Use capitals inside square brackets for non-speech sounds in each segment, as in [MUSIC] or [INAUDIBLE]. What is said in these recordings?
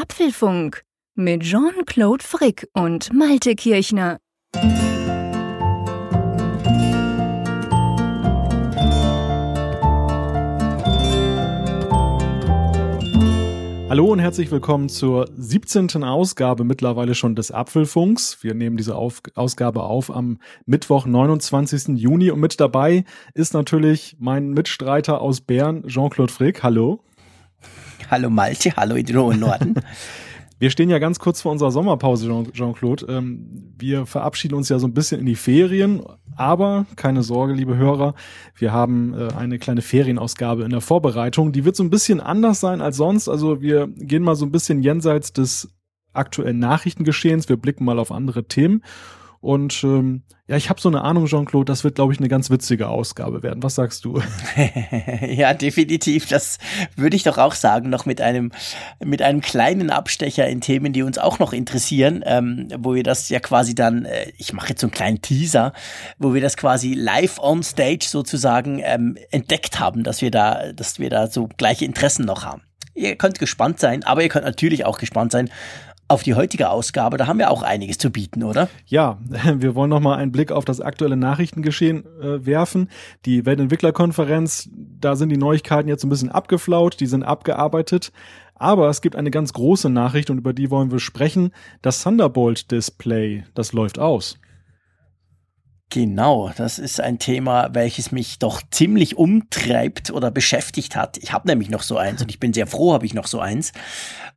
Apfelfunk mit Jean-Claude Frick und Malte Kirchner. Hallo und herzlich willkommen zur 17. Ausgabe mittlerweile schon des Apfelfunks. Wir nehmen diese auf Ausgabe auf am Mittwoch, 29. Juni und mit dabei ist natürlich mein Mitstreiter aus Bern, Jean-Claude Frick. Hallo. Hallo Malte, hallo in den hohen Norden. Wir stehen ja ganz kurz vor unserer Sommerpause, Jean-Claude. Ähm, wir verabschieden uns ja so ein bisschen in die Ferien, aber keine Sorge, liebe Hörer, wir haben äh, eine kleine Ferienausgabe in der Vorbereitung. Die wird so ein bisschen anders sein als sonst. Also wir gehen mal so ein bisschen jenseits des aktuellen Nachrichtengeschehens. Wir blicken mal auf andere Themen und ähm, ja, ich habe so eine Ahnung, Jean-Claude, das wird, glaube ich, eine ganz witzige Ausgabe werden. Was sagst du? [LAUGHS] ja, definitiv. Das würde ich doch auch sagen, noch mit einem, mit einem kleinen Abstecher in Themen, die uns auch noch interessieren, ähm, wo wir das ja quasi dann, äh, ich mache jetzt so einen kleinen Teaser, wo wir das quasi live on stage sozusagen ähm, entdeckt haben, dass wir da, dass wir da so gleiche Interessen noch haben. Ihr könnt gespannt sein, aber ihr könnt natürlich auch gespannt sein, auf die heutige Ausgabe. Da haben wir auch einiges zu bieten, oder? Ja, [LAUGHS] wir wollen noch mal einen Blick auf das aktuelle Nachrichtengeschehen äh, werfen. Die Weltentwicklerkonferenz, da sind die Neuigkeiten jetzt ein bisschen abgeflaut, die sind abgearbeitet. Aber es gibt eine ganz große Nachricht und über die wollen wir sprechen. Das Thunderbolt Display, das läuft aus. Genau, das ist ein Thema, welches mich doch ziemlich umtreibt oder beschäftigt hat. Ich habe nämlich noch so eins und ich bin sehr froh, habe ich noch so eins.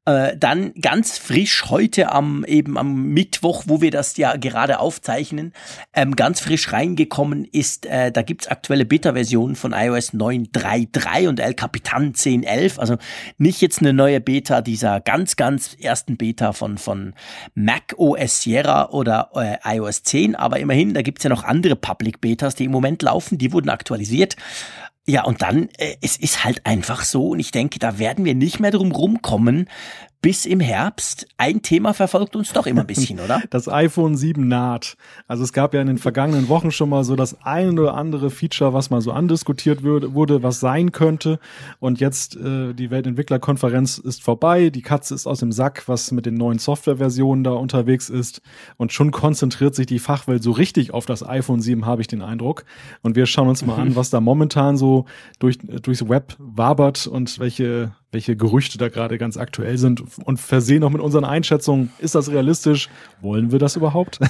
Äh, dann ganz frisch heute am eben am Mittwoch, wo wir das ja gerade aufzeichnen, ähm, ganz frisch reingekommen ist, äh, da gibt's aktuelle Beta-Versionen von iOS 9.3.3 und El Capitan 10.11. Also nicht jetzt eine neue Beta dieser ganz, ganz ersten Beta von, von Mac OS Sierra oder äh, iOS 10, aber immerhin, da gibt's ja noch andere Public Betas, die im Moment laufen, die wurden aktualisiert. Ja, und dann, äh, es ist halt einfach so, und ich denke, da werden wir nicht mehr drum rumkommen, bis im Herbst. Ein Thema verfolgt uns doch immer ein bisschen, oder? [LAUGHS] Das iPhone 7 naht. Also es gab ja in den vergangenen Wochen schon mal so das ein oder andere Feature, was mal so andiskutiert würde, wurde, was sein könnte. Und jetzt äh, die Weltentwicklerkonferenz ist vorbei. Die Katze ist aus dem Sack, was mit den neuen Softwareversionen da unterwegs ist. Und schon konzentriert sich die Fachwelt so richtig auf das iPhone 7, habe ich den Eindruck. Und wir schauen uns mal an, was da momentan so durch, durchs Web wabert und welche welche Gerüchte da gerade ganz aktuell sind und versehen auch mit unseren Einschätzungen. Ist das realistisch? Wollen wir das überhaupt? [LAUGHS]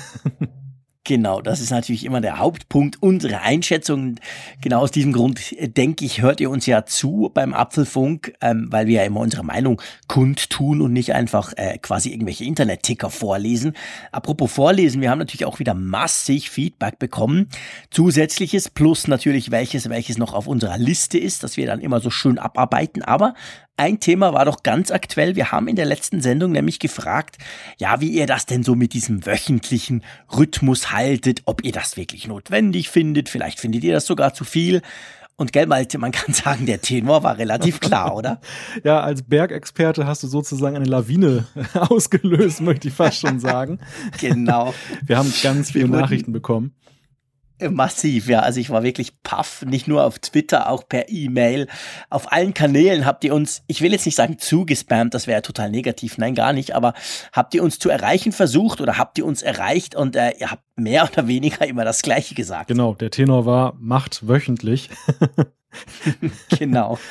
Genau, das ist natürlich immer der Hauptpunkt unserer Einschätzung. Genau aus diesem Grund äh, denke ich, hört ihr uns ja zu beim Apfelfunk, ähm, weil wir ja immer unsere Meinung kundtun und nicht einfach äh, quasi irgendwelche Internet-Ticker vorlesen. Apropos vorlesen, wir haben natürlich auch wieder massig Feedback bekommen. Zusätzliches plus natürlich welches, welches noch auf unserer Liste ist, dass wir dann immer so schön abarbeiten. Aber ein Thema war doch ganz aktuell. Wir haben in der letzten Sendung nämlich gefragt, ja, wie ihr das denn so mit diesem wöchentlichen Rhythmus haltet, ob ihr das wirklich notwendig findet. Vielleicht findet ihr das sogar zu viel. Und gell, Malte, man kann sagen, der Tenor war relativ klar, [LAUGHS] oder? ja, als Bergexperte hast du sozusagen eine Lawine [LAUGHS] ausgelöst, möchte ich fast schon sagen. genau. Wir haben ganz viele Nachrichten bekommen. Massiv, ja. Also ich war wirklich paff, nicht nur auf Twitter, auch per E-Mail. Auf allen Kanälen habt ihr uns, ich will jetzt nicht sagen zugespammt, das wäre total negativ, nein, gar nicht, aber habt ihr uns zu erreichen versucht oder habt ihr uns erreicht und äh, ihr habt mehr [LAUGHS] oder weniger immer das Gleiche gesagt. Genau, der Tenor war, macht wöchentlich. [LAUGHS] genau. [LAUGHS]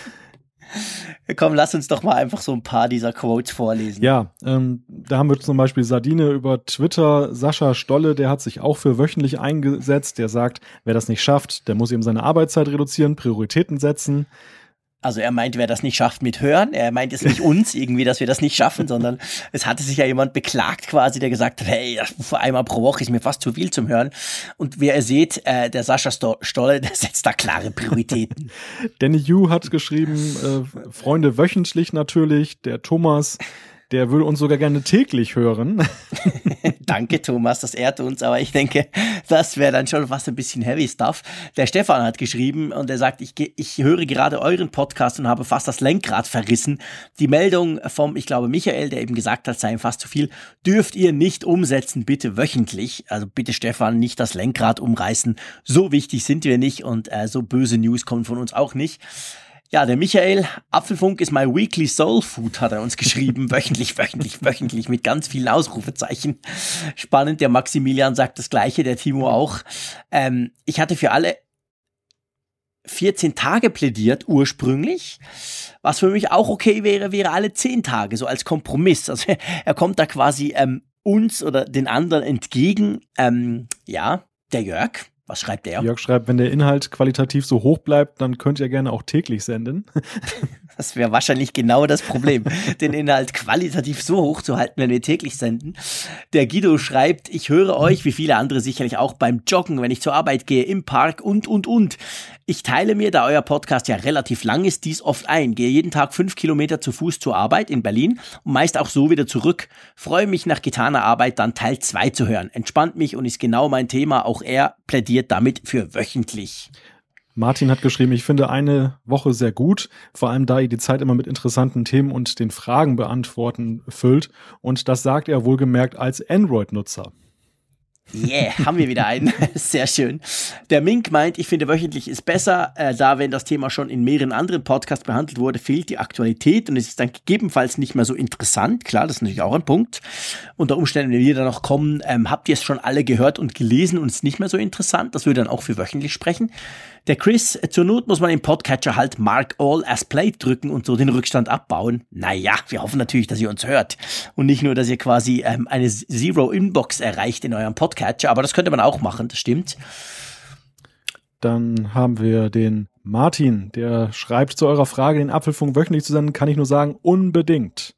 [LAUGHS] Komm, lass uns doch mal einfach so ein paar dieser Quotes vorlesen. Ja, ähm, da haben wir zum Beispiel Sardine über Twitter. Sascha Stolle, der hat sich auch für wöchentlich eingesetzt. Der sagt, wer das nicht schafft, der muss eben seine Arbeitszeit reduzieren, Prioritäten setzen. Also er meint, wer das nicht schafft mit Hören. Er meint jetzt nicht [LAUGHS] uns irgendwie, dass wir das nicht schaffen, sondern es hatte sich ja jemand beklagt quasi, der gesagt hat, hey, vor einmal pro Woche ist mir fast zu viel zum Hören. Und wie ihr seht, äh, der Sascha Stolle, [LAUGHS] der setzt da klare Prioritäten. [LAUGHS] Danny Yu hat geschrieben, äh, Freunde wöchentlich natürlich. Der Thomas der würde uns sogar gerne täglich hören. [LAUGHS] Danke, Thomas, das ehrt uns, aber ich denke, das wäre dann schon fast ein bisschen heavy stuff. Der Stefan hat geschrieben und er sagt, ich, ich höre gerade euren Podcast und habe fast das Lenkrad verrissen. Die Meldung vom, ich glaube, Michael, der eben gesagt hat, sei fast zu viel, dürft ihr nicht umsetzen, bitte wöchentlich. Also bitte, Stefan, nicht das Lenkrad umreißen. So wichtig sind wir nicht und äh, so böse News kommen von uns auch nicht. Ja, der Michael, Apfelfunk ist my weekly soul food, hat er uns geschrieben. [LAUGHS] wöchentlich, wöchentlich, wöchentlich mit ganz vielen Ausrufezeichen. Spannend, der Maximilian sagt das gleiche, der Timo auch. Ähm, ich hatte für alle 14 Tage plädiert ursprünglich. Was für mich auch okay wäre, wäre alle 10 Tage, so als Kompromiss. Also [LAUGHS] er kommt da quasi ähm, uns oder den anderen entgegen. Ähm, ja, der Jörg, was schreibt er? Jörg schreibt, wenn der Inhalt qualitativ so hoch bleibt, dann könnt ihr gerne auch täglich senden. [LAUGHS] Das wäre wahrscheinlich genau das Problem, [LAUGHS] den Inhalt qualitativ so hoch zu halten, wenn wir täglich senden. Der Guido schreibt, ich höre euch, wie viele andere sicherlich auch beim Joggen, wenn ich zur Arbeit gehe, im Park und, und, und. Ich teile mir, da euer Podcast ja relativ lang ist, dies oft ein. Gehe jeden Tag fünf Kilometer zu Fuß zur Arbeit in Berlin und meist auch so wieder zurück. Freue mich nach getaner Arbeit dann Teil 2 zu hören. Entspannt mich und ist genau mein Thema. Auch er plädiert damit für wöchentlich. Martin hat geschrieben, ich finde eine Woche sehr gut, vor allem da ihr die Zeit immer mit interessanten Themen und den Fragen beantworten füllt. Und das sagt er wohlgemerkt als Android-Nutzer. Yeah, haben wir wieder einen. [LAUGHS] Sehr schön. Der Mink meint, ich finde wöchentlich ist besser, äh, da wenn das Thema schon in mehreren anderen Podcasts behandelt wurde, fehlt die Aktualität und es ist dann gegebenenfalls nicht mehr so interessant. Klar, das ist natürlich auch ein Punkt. Unter Umständen, wenn wir da noch kommen, ähm, habt ihr es schon alle gehört und gelesen und es ist nicht mehr so interessant. Das würde dann auch für wöchentlich sprechen. Der Chris, zur Not muss man im Podcatcher halt Mark All as Play drücken und so den Rückstand abbauen. Naja, wir hoffen natürlich, dass ihr uns hört und nicht nur, dass ihr quasi ähm, eine Zero Inbox erreicht in eurem Podcatcher, aber das könnte man auch machen, das stimmt. Dann haben wir den Martin, der schreibt zu eurer Frage, den Apfelfunk wöchentlich zu senden, kann ich nur sagen, unbedingt.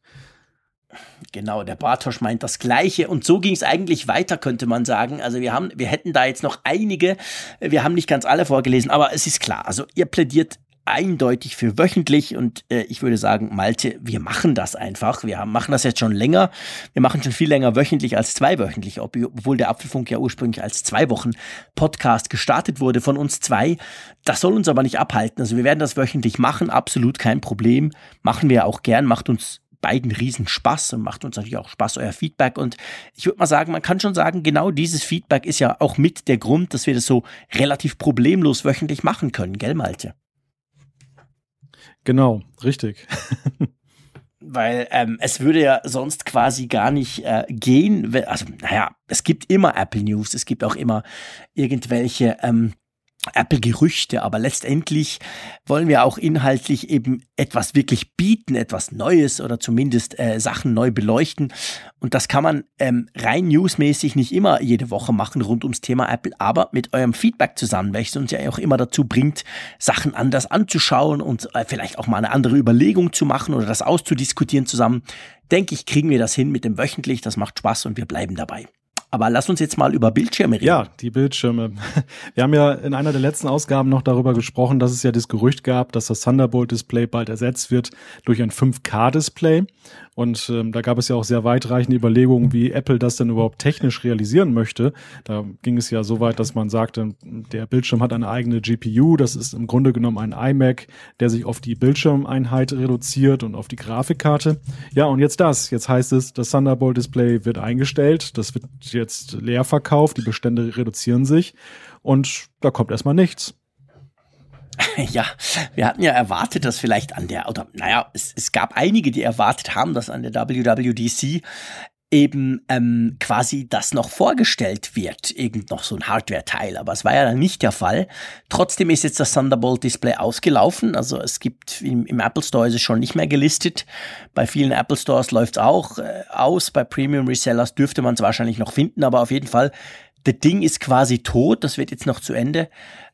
Genau, der Bartosch meint das Gleiche. Und so ging es eigentlich weiter, könnte man sagen. Also wir haben, wir hätten da jetzt noch einige, wir haben nicht ganz alle vorgelesen, aber es ist klar. Also ihr plädiert eindeutig für wöchentlich und äh, ich würde sagen, Malte, wir machen das einfach. Wir haben, machen das jetzt schon länger. Wir machen schon viel länger wöchentlich als zweiwöchentlich, obwohl der Apfelfunk ja ursprünglich als zwei Wochen Podcast gestartet wurde von uns zwei. Das soll uns aber nicht abhalten. Also wir werden das wöchentlich machen, absolut kein Problem. Machen wir auch gern, macht uns beiden riesen Spaß und macht uns natürlich auch Spaß, euer Feedback. Und ich würde mal sagen, man kann schon sagen, genau dieses Feedback ist ja auch mit der Grund, dass wir das so relativ problemlos wöchentlich machen können, gell, Malte? Genau, richtig. [LAUGHS] Weil ähm, es würde ja sonst quasi gar nicht äh, gehen. Also, naja, es gibt immer Apple News, es gibt auch immer irgendwelche ähm, Apple-Gerüchte, aber letztendlich wollen wir auch inhaltlich eben etwas wirklich bieten, etwas Neues oder zumindest äh, Sachen neu beleuchten. Und das kann man ähm, rein newsmäßig nicht immer jede Woche machen rund ums Thema Apple, aber mit eurem Feedback zusammen, welches uns ja auch immer dazu bringt, Sachen anders anzuschauen und äh, vielleicht auch mal eine andere Überlegung zu machen oder das auszudiskutieren zusammen. Denke ich, kriegen wir das hin mit dem wöchentlich. Das macht Spaß und wir bleiben dabei. Aber lass uns jetzt mal über Bildschirme reden. Ja, die Bildschirme. [LAUGHS] Wir haben ja in einer der letzten Ausgaben noch darüber gesprochen, dass es ja das Gerücht gab, dass das Thunderbolt-Display bald ersetzt wird durch ein 5K-Display. Und ähm, da gab es ja auch sehr weitreichende Überlegungen, wie Apple das denn überhaupt technisch realisieren möchte. Da ging es ja so weit, dass man sagte, der Bildschirm hat eine eigene GPU. Das ist im Grunde genommen ein iMac, der sich auf die Bildschirmeinheit reduziert und auf die Grafikkarte. Ja, und jetzt das. Jetzt heißt es, das Thunderbolt-Display wird eingestellt. Das wird jetzt leer verkauft. Die Bestände reduzieren sich. Und da kommt erstmal nichts. [LAUGHS] Ja, wir hatten ja erwartet, dass vielleicht an der, oder naja, es, es gab einige, die erwartet haben, dass an der WWDC eben ähm, quasi das noch vorgestellt wird, irgend noch so ein Hardware-Teil, aber es war ja dann nicht der Fall. Trotzdem ist jetzt das Thunderbolt-Display ausgelaufen, also es gibt im, im, Apple Store ist es schon nicht mehr gelistet. Bei vielen Apple Stores läuft es auch äh, aus, bei Premium Resellers dürfte man es wahrscheinlich noch finden, aber auf jeden Fall, das Ding ist quasi tot, das wird jetzt noch zu Ende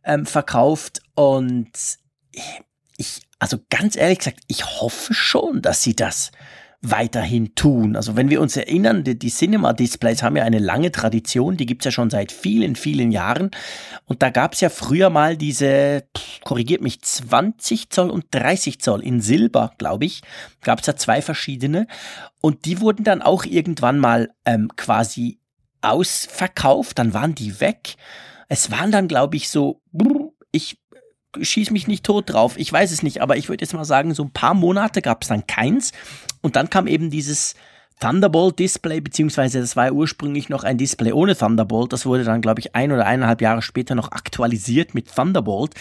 ähm, verkauft und ich, also ganz ehrlich gesagt, ich hoffe schon, dass sie das weiterhin tun. Also wenn wir uns erinnern, die, die Cinema-Displays haben ja eine lange Tradition, die gibt's ja schon seit vielen, vielen Jahren. Und da gab's ja früher mal diese, korrigiert mich, 20 Zoll und 30 Zoll in Silber, glaube ich. Gab's ja zwei verschiedene. Und die wurden dann auch irgendwann mal ähm, quasi ausverkauft, dann waren die weg. Es waren dann, glaube ich, so, ich schieß mich nicht tot drauf, ich weiß es nicht, aber ich würde jetzt mal sagen, so ein paar Monate gab es dann keins. Und dann kam eben dieses Thunderbolt-Display, beziehungsweise das war ja ursprünglich noch ein Display ohne Thunderbolt. Das wurde dann, glaube ich, ein oder eineinhalb Jahre später noch aktualisiert mit Thunderbolt.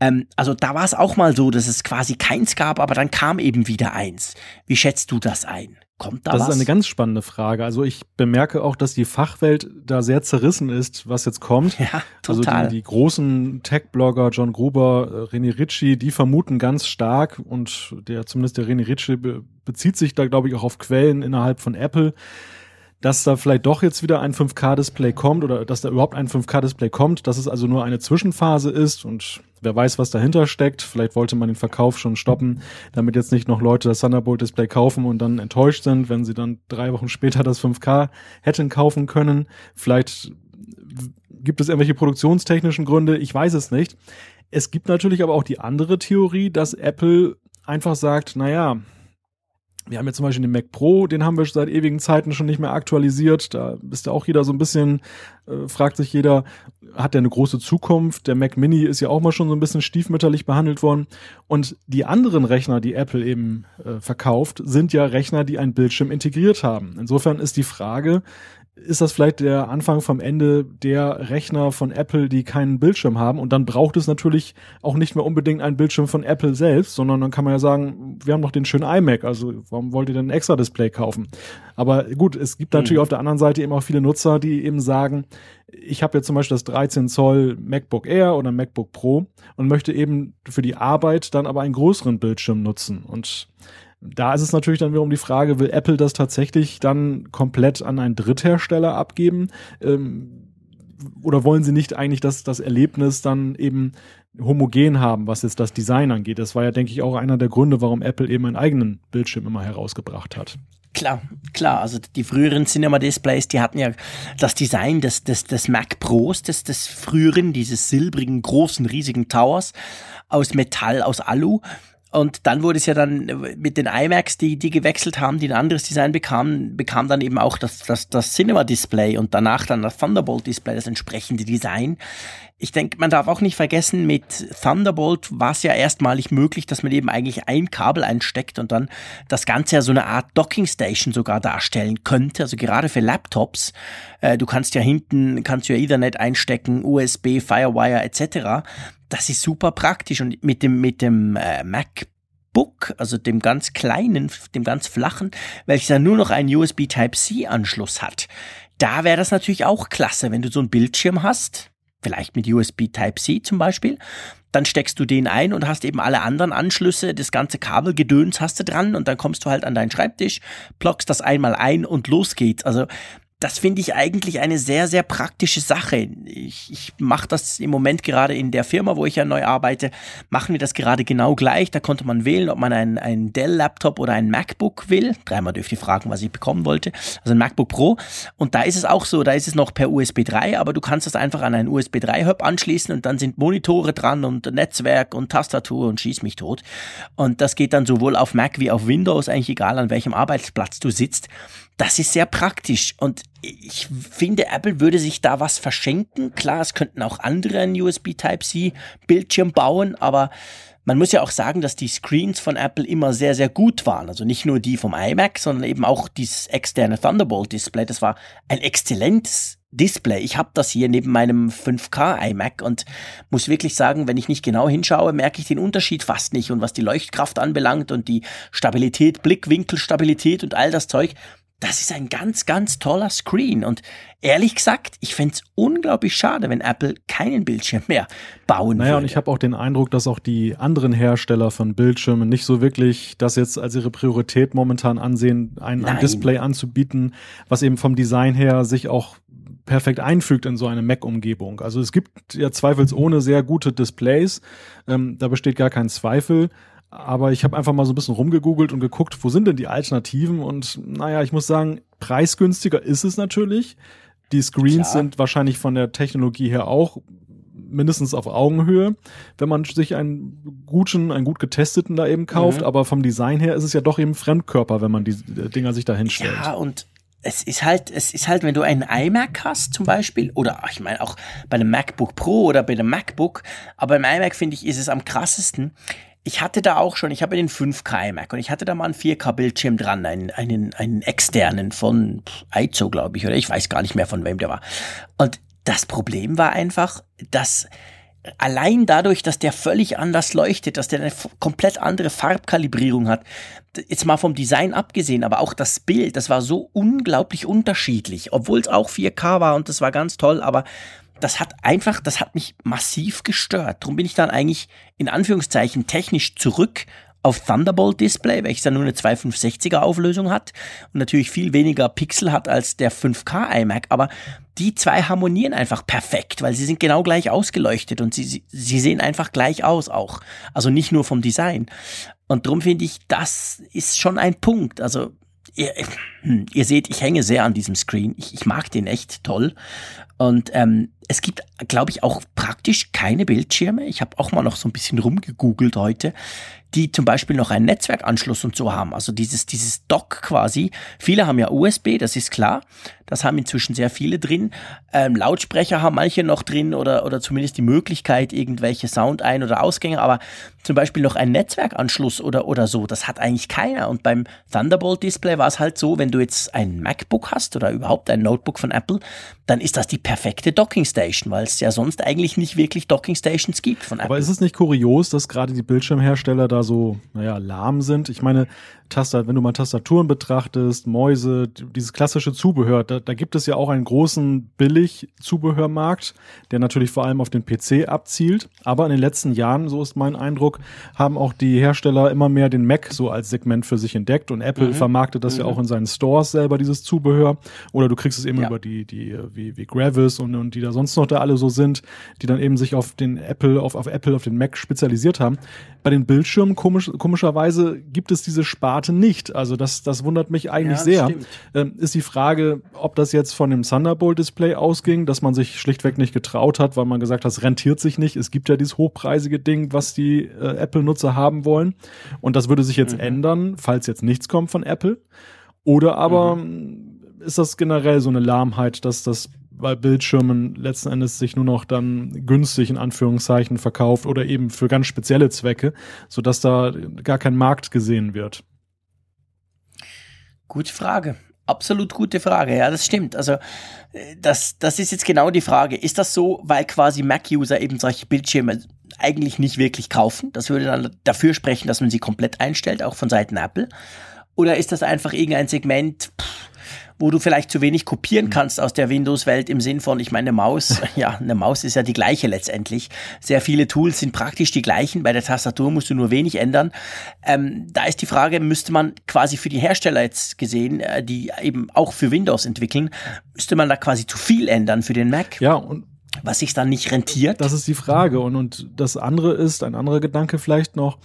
Ähm, also da war es auch mal so, dass es quasi keins gab, aber dann kam eben wieder eins. Wie schätzt du das ein? Kommt da das was? ist eine ganz spannende Frage. Also ich bemerke auch, dass die Fachwelt da sehr zerrissen ist, was jetzt kommt. [LAUGHS] Ja, total. Also die, die großen Tech-Blogger, John Gruber, äh, René Ritchie, die vermuten ganz stark und der zumindest der René Ritchie be bezieht sich da, glaube ich, auch auf Quellen innerhalb von Apple, dass da vielleicht doch jetzt wieder ein 5K-Display kommt oder dass da überhaupt ein 5K-Display kommt, dass es also nur eine Zwischenphase ist und wer weiß, was dahinter steckt. Vielleicht wollte man den Verkauf schon stoppen, damit jetzt nicht noch Leute das Thunderbolt-Display kaufen und dann enttäuscht sind, wenn sie dann drei Wochen später das 5K hätten kaufen können. Vielleicht gibt es irgendwelche produktionstechnischen Gründe, ich weiß es nicht. Es gibt natürlich aber auch die andere Theorie, dass Apple einfach sagt, naja, wir haben jetzt zum Beispiel den Mac Pro, den haben wir seit ewigen Zeiten schon nicht mehr aktualisiert. Da ist ja auch jeder so ein bisschen, äh, fragt sich jeder, hat der eine große Zukunft? Der Mac Mini ist ja auch mal schon so ein bisschen stiefmütterlich behandelt worden. Und die anderen Rechner, die Apple eben äh, verkauft, sind ja Rechner, die einen Bildschirm integriert haben. Insofern ist die Frage, ist das vielleicht der Anfang vom Ende der Rechner von Apple, die keinen Bildschirm haben. Und dann braucht es natürlich auch nicht mehr unbedingt einen Bildschirm von Apple selbst, sondern dann kann man ja sagen, wir haben noch den schönen iMac, also warum wollt ihr denn ein extra Display kaufen? Aber gut, es gibt natürlich mhm. auf der anderen Seite eben auch viele Nutzer, die eben sagen, ich habe jetzt zum Beispiel das 13 Zoll MacBook Air oder MacBook Pro und möchte eben für die Arbeit dann aber einen größeren Bildschirm nutzen. Und da ist es natürlich dann wiederum die Frage, will Apple das tatsächlich dann komplett an einen Dritthersteller abgeben? Ähm, oder wollen sie nicht eigentlich das, das Erlebnis dann eben homogen haben, was jetzt das Design angeht? Das war ja, denke ich, auch einer der Gründe, warum Apple eben einen eigenen Bildschirm immer herausgebracht hat. Klar, klar. Also die früheren Cinema-Displays, die hatten ja das Design des, des, des Mac Pros, des, des früheren, dieses silbrigen, großen, riesigen Towers aus Metall, aus Alu. Und dann wurde es ja dann mit den iMacs, die, die gewechselt haben, die ein anderes Design bekamen, bekam dann eben auch das, das, das Cinema-Display und danach dann das Thunderbolt-Display, das entsprechende Design. Ich denke, man darf auch nicht vergessen, mit Thunderbolt war es ja erstmalig möglich, dass man eben eigentlich ein Kabel einsteckt und dann das Ganze ja so eine Art Docking Station sogar darstellen könnte. Also gerade für Laptops. Äh, du kannst ja hinten, kannst ja Ethernet einstecken, USB, Firewire etc das ist super praktisch. Und mit dem, mit dem äh, MacBook, also dem ganz kleinen, dem ganz flachen, welches ja nur noch einen USB Type-C-Anschluss hat, da wäre das natürlich auch klasse, wenn du so einen Bildschirm hast, vielleicht mit USB Type-C zum Beispiel, dann steckst du den ein und hast eben alle anderen Anschlüsse, das ganze Kabelgedöns hast du dran und dann kommst du halt an deinen Schreibtisch, blockst das einmal ein und los geht's. Also das finde ich eigentlich eine sehr, sehr praktische Sache. Ich, ich mache das im Moment gerade in der Firma, wo ich ja neu arbeite, machen wir das gerade genau gleich. Da konnte man wählen, ob man einen, einen Dell-Laptop oder ein MacBook will. Dreimal dürft ihr fragen, was ich bekommen wollte. Also ein MacBook Pro. Und da ist es auch so, da ist es noch per USB 3, aber du kannst das einfach an einen USB 3-Hub anschließen und dann sind Monitore dran und Netzwerk und Tastatur und schieß mich tot. Und das geht dann sowohl auf Mac wie auf Windows, eigentlich egal an welchem Arbeitsplatz du sitzt. Das ist sehr praktisch und ich finde, Apple würde sich da was verschenken. Klar, es könnten auch andere einen USB Type-C Bildschirm bauen, aber man muss ja auch sagen, dass die Screens von Apple immer sehr, sehr gut waren. Also nicht nur die vom iMac, sondern eben auch dieses externe Thunderbolt Display. Das war ein exzellentes Display. Ich habe das hier neben meinem 5K iMac und muss wirklich sagen, wenn ich nicht genau hinschaue, merke ich den Unterschied fast nicht. Und was die Leuchtkraft anbelangt und die Stabilität, Blickwinkelstabilität und all das Zeug, das ist ein ganz, ganz toller Screen. Und ehrlich gesagt, ich fände es unglaublich schade, wenn Apple keinen Bildschirm mehr bauen naja, würde. und ich habe auch den Eindruck, dass auch die anderen Hersteller von Bildschirmen nicht so wirklich das jetzt als ihre Priorität momentan ansehen, ein, ein Display anzubieten, was eben vom Design her sich auch perfekt einfügt in so eine Mac-Umgebung. Also es gibt ja zweifelsohne sehr gute Displays, ähm, da besteht gar kein Zweifel. Aber ich habe einfach mal so ein bisschen rumgegoogelt und geguckt, wo sind denn die Alternativen? Und naja, ich muss sagen, preisgünstiger ist es natürlich. Die Screens Klar. sind wahrscheinlich von der Technologie her auch mindestens auf Augenhöhe, wenn man sich einen guten, einen gut getesteten da eben kauft. Mhm. Aber vom Design her ist es ja doch eben Fremdkörper, wenn man die Dinger sich da hinstellt. Ja, und es ist halt, es ist halt, wenn du einen iMac hast zum Beispiel, oder ich meine auch bei einem MacBook Pro oder bei einem MacBook, aber beim iMac finde ich, ist es am krassesten ich hatte da auch schon, ich habe den 5K iMac und ich hatte da mal einen 4K-Bildschirm dran, einen, einen, einen externen von Aizo, glaube ich, oder ich weiß gar nicht mehr von wem der war. Und das Problem war einfach, dass allein dadurch, dass der völlig anders leuchtet, dass der eine komplett andere Farbkalibrierung hat, jetzt mal vom Design abgesehen, aber auch das Bild, das war so unglaublich unterschiedlich, obwohl es auch 4K war und das war ganz toll, aber das hat einfach, das hat mich massiv gestört. Darum bin ich dann eigentlich in Anführungszeichen technisch zurück auf Thunderbolt Display, welches dann nur eine 2560er Auflösung hat und natürlich viel weniger Pixel hat als der 5K iMac, aber die zwei harmonieren einfach perfekt, weil sie sind genau gleich ausgeleuchtet und sie, sie, sehen einfach gleich aus auch. Also nicht nur vom Design. Und darum finde ich, das ist schon ein Punkt. Also ihr, hm, ihr seht, ich hänge sehr an diesem Screen. Ich, ich mag den echt toll. Und ähm, es gibt, glaube ich, auch praktisch keine Bildschirme. Ich habe auch mal noch so ein bisschen rumgegoogelt heute, die zum Beispiel noch einen Netzwerkanschluss und so haben. Also dieses, dieses Dock quasi. Viele haben ja USB, das ist klar. Das haben inzwischen sehr viele drin. Ähm, Lautsprecher haben manche noch drin oder, oder zumindest die Möglichkeit, irgendwelche Sound-Ein- oder Ausgänge. Aber zum Beispiel noch einen Netzwerkanschluss oder, oder so, das hat eigentlich keiner. Und beim Thunderbolt-Display war es halt so, wenn du jetzt ein MacBook hast oder überhaupt ein Notebook von Apple, dann ist das die perfekte Dockingstation, weil es ja sonst eigentlich nicht wirklich Dockingstations gibt von Apple. Aber ist es nicht kurios, dass gerade die Bildschirmhersteller da so, naja, lahm sind? Ich meine, Tastat, wenn du mal Tastaturen betrachtest, Mäuse, dieses klassische Zubehör, da, da gibt es ja auch einen großen Billig-Zubehörmarkt, der natürlich vor allem auf den PC abzielt. Aber in den letzten Jahren, so ist mein Eindruck, haben auch die Hersteller immer mehr den Mac so als Segment für sich entdeckt und Apple mhm. vermarktet das mhm. ja auch in seinen Stores selber, dieses Zubehör. Oder du kriegst es eben ja. über die, die, wie, wie Gravis und, und die da sonst noch da alle so sind, die dann eben sich auf den Apple, auf, auf Apple, auf den Mac spezialisiert haben. Bei den Bildschirmen komisch, komischerweise gibt es diese Spar Sparte nicht. Also das, das wundert mich eigentlich ja, sehr. Ähm, ist die Frage, ob das jetzt von dem Thunderbolt-Display ausging, dass man sich schlichtweg nicht getraut hat, weil man gesagt hat, es rentiert sich nicht. Es gibt ja dieses hochpreisige Ding, was die äh, Apple-Nutzer haben wollen. Und das würde sich jetzt mhm. ändern, falls jetzt nichts kommt von Apple. Oder aber mhm. ist das generell so eine Lahmheit, dass das bei Bildschirmen letzten Endes sich nur noch dann günstig in Anführungszeichen verkauft oder eben für ganz spezielle Zwecke, sodass da gar kein Markt gesehen wird. Gute Frage. Absolut gute Frage. Ja, das stimmt. Also, äh, das, das ist jetzt genau die Frage. Ist das so, weil quasi Mac-User eben solche Bildschirme eigentlich nicht wirklich kaufen? Das würde dann dafür sprechen, dass man sie komplett einstellt, auch von Seiten Apple. Oder ist das einfach irgendein Segment, pff, wo du vielleicht zu wenig kopieren mhm. kannst aus der Windows-Welt im Sinn von, ich meine, eine Maus, [LAUGHS] ja, eine Maus ist ja die gleiche letztendlich. Sehr viele Tools sind praktisch die gleichen. Bei der Tastatur musst du nur wenig ändern. Ähm, da ist die Frage, müsste man quasi für die Hersteller jetzt gesehen, äh, die eben auch für Windows entwickeln, müsste man da quasi zu viel ändern für den Mac? Ja, und was sich dann nicht rentiert? Das ist die Frage. Und, und das andere ist, ein anderer Gedanke vielleicht noch,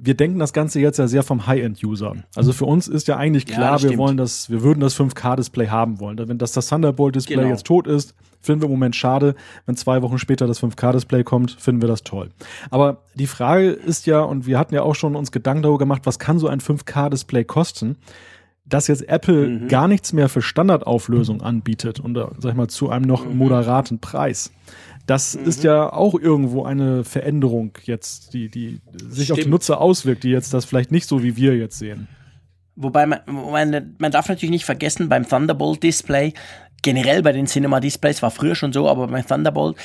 wir denken das Ganze jetzt ja sehr vom High-End-User. Also für uns ist ja eigentlich klar, ja, wir wollen das, wir würden das 5K-Display haben wollen. Wenn das, das Thunderbolt-Display genau. jetzt tot ist, finden wir im Moment schade. Wenn zwei Wochen später das 5K-Display kommt, finden wir das toll. Aber die Frage ist ja, und wir hatten ja auch schon uns Gedanken darüber gemacht, was kann so ein 5K-Display kosten? Dass jetzt Apple mhm. gar nichts mehr für Standardauflösung anbietet und, sag ich mal, zu einem noch mhm. moderaten Preis das mhm. ist ja auch irgendwo eine Veränderung jetzt, die, die sich Stimmt. auf die Nutzer auswirkt, die jetzt das vielleicht nicht so wie wir jetzt sehen. Wobei man, man, man darf natürlich nicht vergessen, beim Thunderbolt Display, generell bei den Cinema Displays war früher schon so, aber beim Thunderbolt,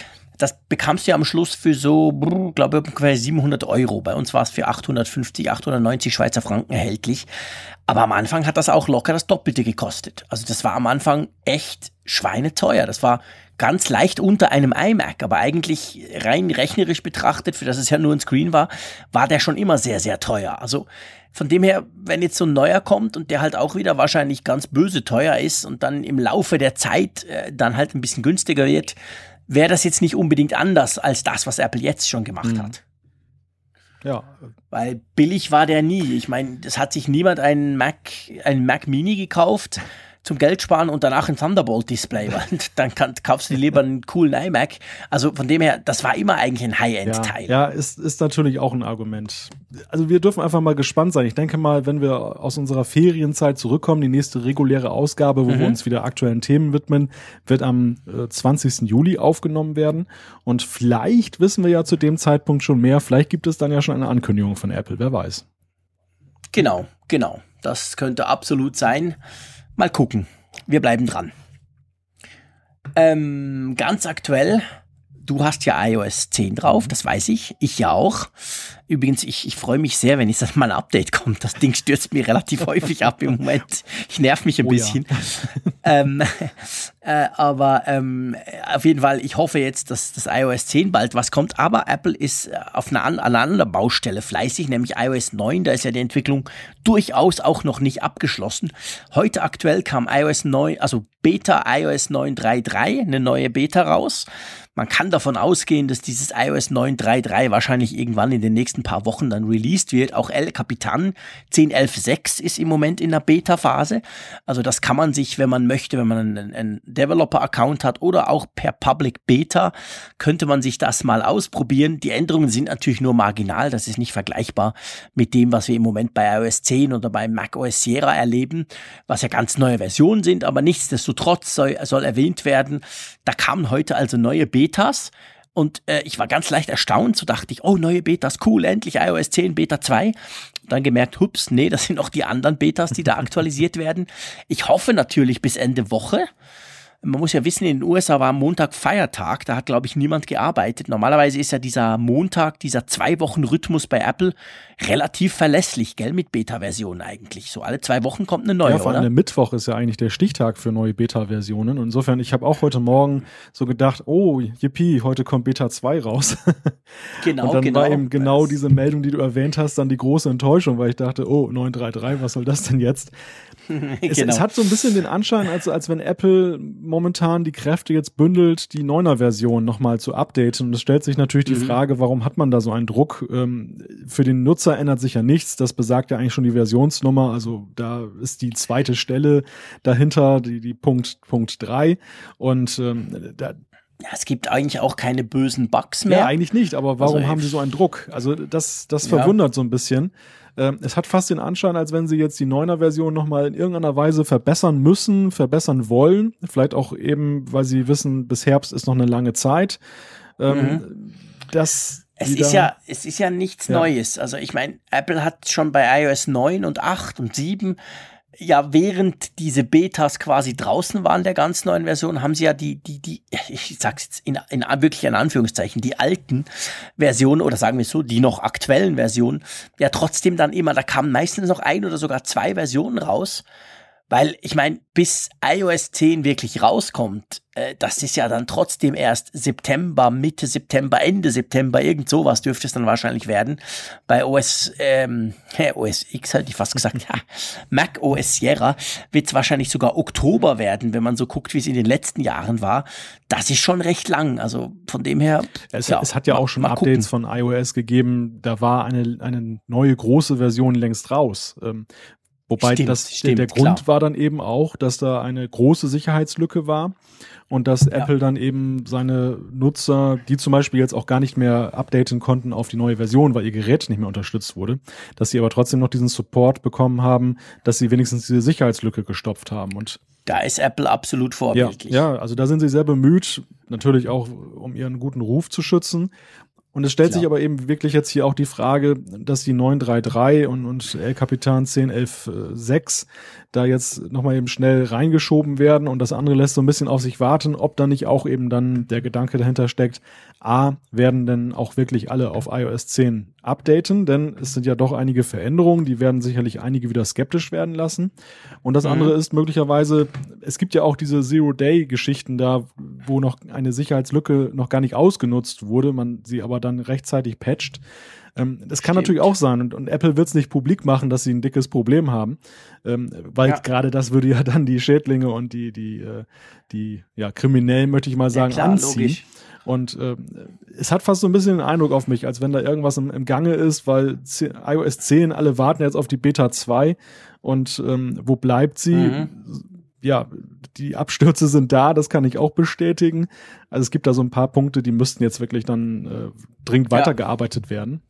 das bekamst du ja am Schluss für so, glaube ich, ungefähr 700 Euro. Bei uns war es für 850, 890 Schweizer Franken erhältlich. Aber am Anfang hat das auch locker das Doppelte gekostet. Also das war am Anfang echt schweineteuer. Das war ganz leicht unter einem iMac, aber eigentlich rein rechnerisch betrachtet, für das es ja nur ein Screen war, war der schon immer sehr, sehr teuer. Also von dem her, wenn jetzt so ein neuer kommt und der halt auch wieder wahrscheinlich ganz böse teuer ist und dann im Laufe der Zeit äh, dann halt ein bisschen günstiger wird, wäre das jetzt nicht unbedingt anders als das, was Apple jetzt schon gemacht mhm. hat. Ja. Weil billig war der nie. Ich meine, es hat sich niemand einen Mac, einen Mac Mini gekauft zum Geld sparen und danach ein Thunderbolt-Display. [LAUGHS] dann kann, kaufst du dir lieber einen coolen iMac. Also von dem her, das war immer eigentlich ein High-End-Teil. Ja, ja, ist, ist natürlich auch ein Argument. Also wir dürfen einfach mal gespannt sein. Ich denke mal, wenn wir aus unserer Ferienzeit zurückkommen, die nächste reguläre Ausgabe, wo mhm. wir uns wieder aktuellen Themen widmen, wird am äh, 20. Juli aufgenommen werden. Und vielleicht wissen wir ja zu dem Zeitpunkt schon mehr. Vielleicht gibt es dann ja schon eine Ankündigung von Apple, wer weiß. Genau, genau. Das könnte absolut sein. Mal gucken. Wir bleiben dran. Ähm, ganz aktuell, du hast ja iOS 10 drauf, das weiß ich. Ich ja auch. Übrigens, ich, ich freue mich sehr, wenn jetzt [LAUGHS] mal ein Update kommt. Das Ding stürzt mir relativ [LAUGHS] häufig ab im Moment. Ich nerv mich ein oh, bisschen. Ja. ähm, [LAUGHS] äh, aber ähm, auf jeden Fall, ich hoffe jetzt, dass das iOS 10 bald was kommt. Aber Apple ist äh, auf einer, an einer anderen Baustelle fleißig, nämlich iOS 9. Da ist ja die Entwicklung durchaus auch noch nicht abgeschlossen. Heute aktuell kam iOS 9, also Beta iOS 9.3.3, eine neue Beta raus. Man kann davon ausgehen, dass dieses iOS 9.3.3 wahrscheinlich irgendwann in den nächsten paar Wochen dann released wird. Auch El Capitan 10.11.6 ist im Moment in der Beta-Phase. Also das kann man sich, wenn man möchte, wenn man einen, einen Developer-Account hat oder auch per Public Beta, könnte man sich das mal ausprobieren. Die Änderungen sind natürlich nur marginal. Das ist nicht vergleichbar mit dem, was wir im Moment bei iOS 10 oder bei macOS Sierra erleben, was ja ganz neue Versionen sind. Aber nichtsdestotrotz soll, soll erwähnt werden, da kamen heute also neue Beta Betas und äh, ich war ganz leicht erstaunt. So dachte ich, oh, neue Betas, cool, endlich iOS 10 Beta 2. Und dann gemerkt, hups, nee, das sind auch die anderen Betas, die da aktualisiert werden. Ich hoffe natürlich bis Ende Woche man muss ja wissen, in den USA war am Montag Feiertag, da hat, glaube ich, niemand gearbeitet. Normalerweise ist ja dieser Montag, dieser zwei Wochen Rhythmus bei Apple relativ verlässlich, gell, mit Beta-Versionen eigentlich. So alle zwei Wochen kommt eine neue, Ja, vor allem der Mittwoch ist ja eigentlich der Stichtag für neue Beta-Versionen. Insofern, ich habe auch heute Morgen so gedacht, oh, yippie, heute kommt Beta 2 raus. [LAUGHS] Genau, Und dann genau. war eben genau diese Meldung, die du erwähnt hast, dann die große Enttäuschung, weil ich dachte, oh, 933, was soll das denn jetzt? [LAUGHS] es, genau. es, hat so ein bisschen den Anschein, als, als wenn Apple momentan die Kräfte jetzt bündelt, die 9er Version nochmal zu updaten. Und es stellt sich natürlich die mhm. Frage, warum hat man da so einen Druck? Ähm, für den Nutzer ändert sich ja nichts. Das besagt ja eigentlich schon die Versionsnummer. Also da ist die zweite Stelle dahinter, die, die Punkt, Punkt drei Und ähm, da, es gibt eigentlich auch keine bösen Bugs mehr. Ja, eigentlich nicht, aber warum also, haben sie so einen Druck? Also das, das verwundert ja. so ein bisschen. Ähm, es hat fast den Anschein, als wenn sie jetzt die 9er Version nochmal in irgendeiner Weise verbessern müssen, verbessern wollen. Vielleicht auch eben, weil sie wissen, bis Herbst ist noch eine lange Zeit. Ähm, mhm. Das es ist ja, es ist ja nichts ja. Neues. Also ich meine, Apple hat schon bei iOS 9 und 8 und 7 ja, während diese Betas quasi draußen waren der ganz neuen Version, haben sie ja die, die, die, ich sag's jetzt in, in wirklich in Anführungszeichen, die alten Versionen oder sagen wir so, die noch aktuellen Versionen, ja trotzdem dann immer, da kamen meistens noch ein oder sogar zwei Versionen raus. Weil ich meine, bis iOS 10 wirklich rauskommt, äh, das ist ja dann trotzdem erst September, Mitte September, Ende September, irgend sowas dürfte es dann wahrscheinlich werden. Bei OS, ähm, OS X hätte ich fast gesagt, [LAUGHS] ja, Mac OS Sierra wird es wahrscheinlich sogar Oktober werden, wenn man so guckt, wie es in den letzten Jahren war. Das ist schon recht lang. Also von dem her. Es, ja, es hat ja auch schon Updates gucken. von iOS gegeben. Da war eine, eine neue große Version längst raus. Ähm, Wobei stimmt, das stimmt, der Grund klar. war dann eben auch, dass da eine große Sicherheitslücke war und dass ja. Apple dann eben seine Nutzer, die zum Beispiel jetzt auch gar nicht mehr updaten konnten auf die neue Version, weil ihr Gerät nicht mehr unterstützt wurde, dass sie aber trotzdem noch diesen Support bekommen haben, dass sie wenigstens diese Sicherheitslücke gestopft haben und da ist Apple absolut vorbildlich. Ja, ja, also da sind sie sehr bemüht, natürlich auch um ihren guten Ruf zu schützen. Und es stellt Klar. sich aber eben wirklich jetzt hier auch die Frage, dass die 933 und, und El Capitan 10.11.6 da jetzt nochmal eben schnell reingeschoben werden und das andere lässt so ein bisschen auf sich warten, ob da nicht auch eben dann der Gedanke dahinter steckt, A, werden denn auch wirklich alle auf iOS 10 updaten, denn es sind ja doch einige Veränderungen, die werden sicherlich einige wieder skeptisch werden lassen. Und das mhm. andere ist möglicherweise, es gibt ja auch diese Zero-Day-Geschichten da, wo noch eine Sicherheitslücke noch gar nicht ausgenutzt wurde, man sie aber dann rechtzeitig patcht. Ähm, das kann Stimmt. natürlich auch sein und, und Apple wird es nicht publik machen, dass sie ein dickes Problem haben, ähm, weil ja. gerade das würde ja dann die Schädlinge und die die äh, die ja Kriminellen möchte ich mal sagen ja, klar, anziehen. Logisch. Und äh, es hat fast so ein bisschen den Eindruck auf mich, als wenn da irgendwas im, im Gange ist, weil C iOS 10, alle warten jetzt auf die Beta 2 und ähm, wo bleibt sie? Mhm. Ja, die Abstürze sind da, das kann ich auch bestätigen. Also es gibt da so ein paar Punkte, die müssten jetzt wirklich dann äh, dringend ja. weitergearbeitet werden.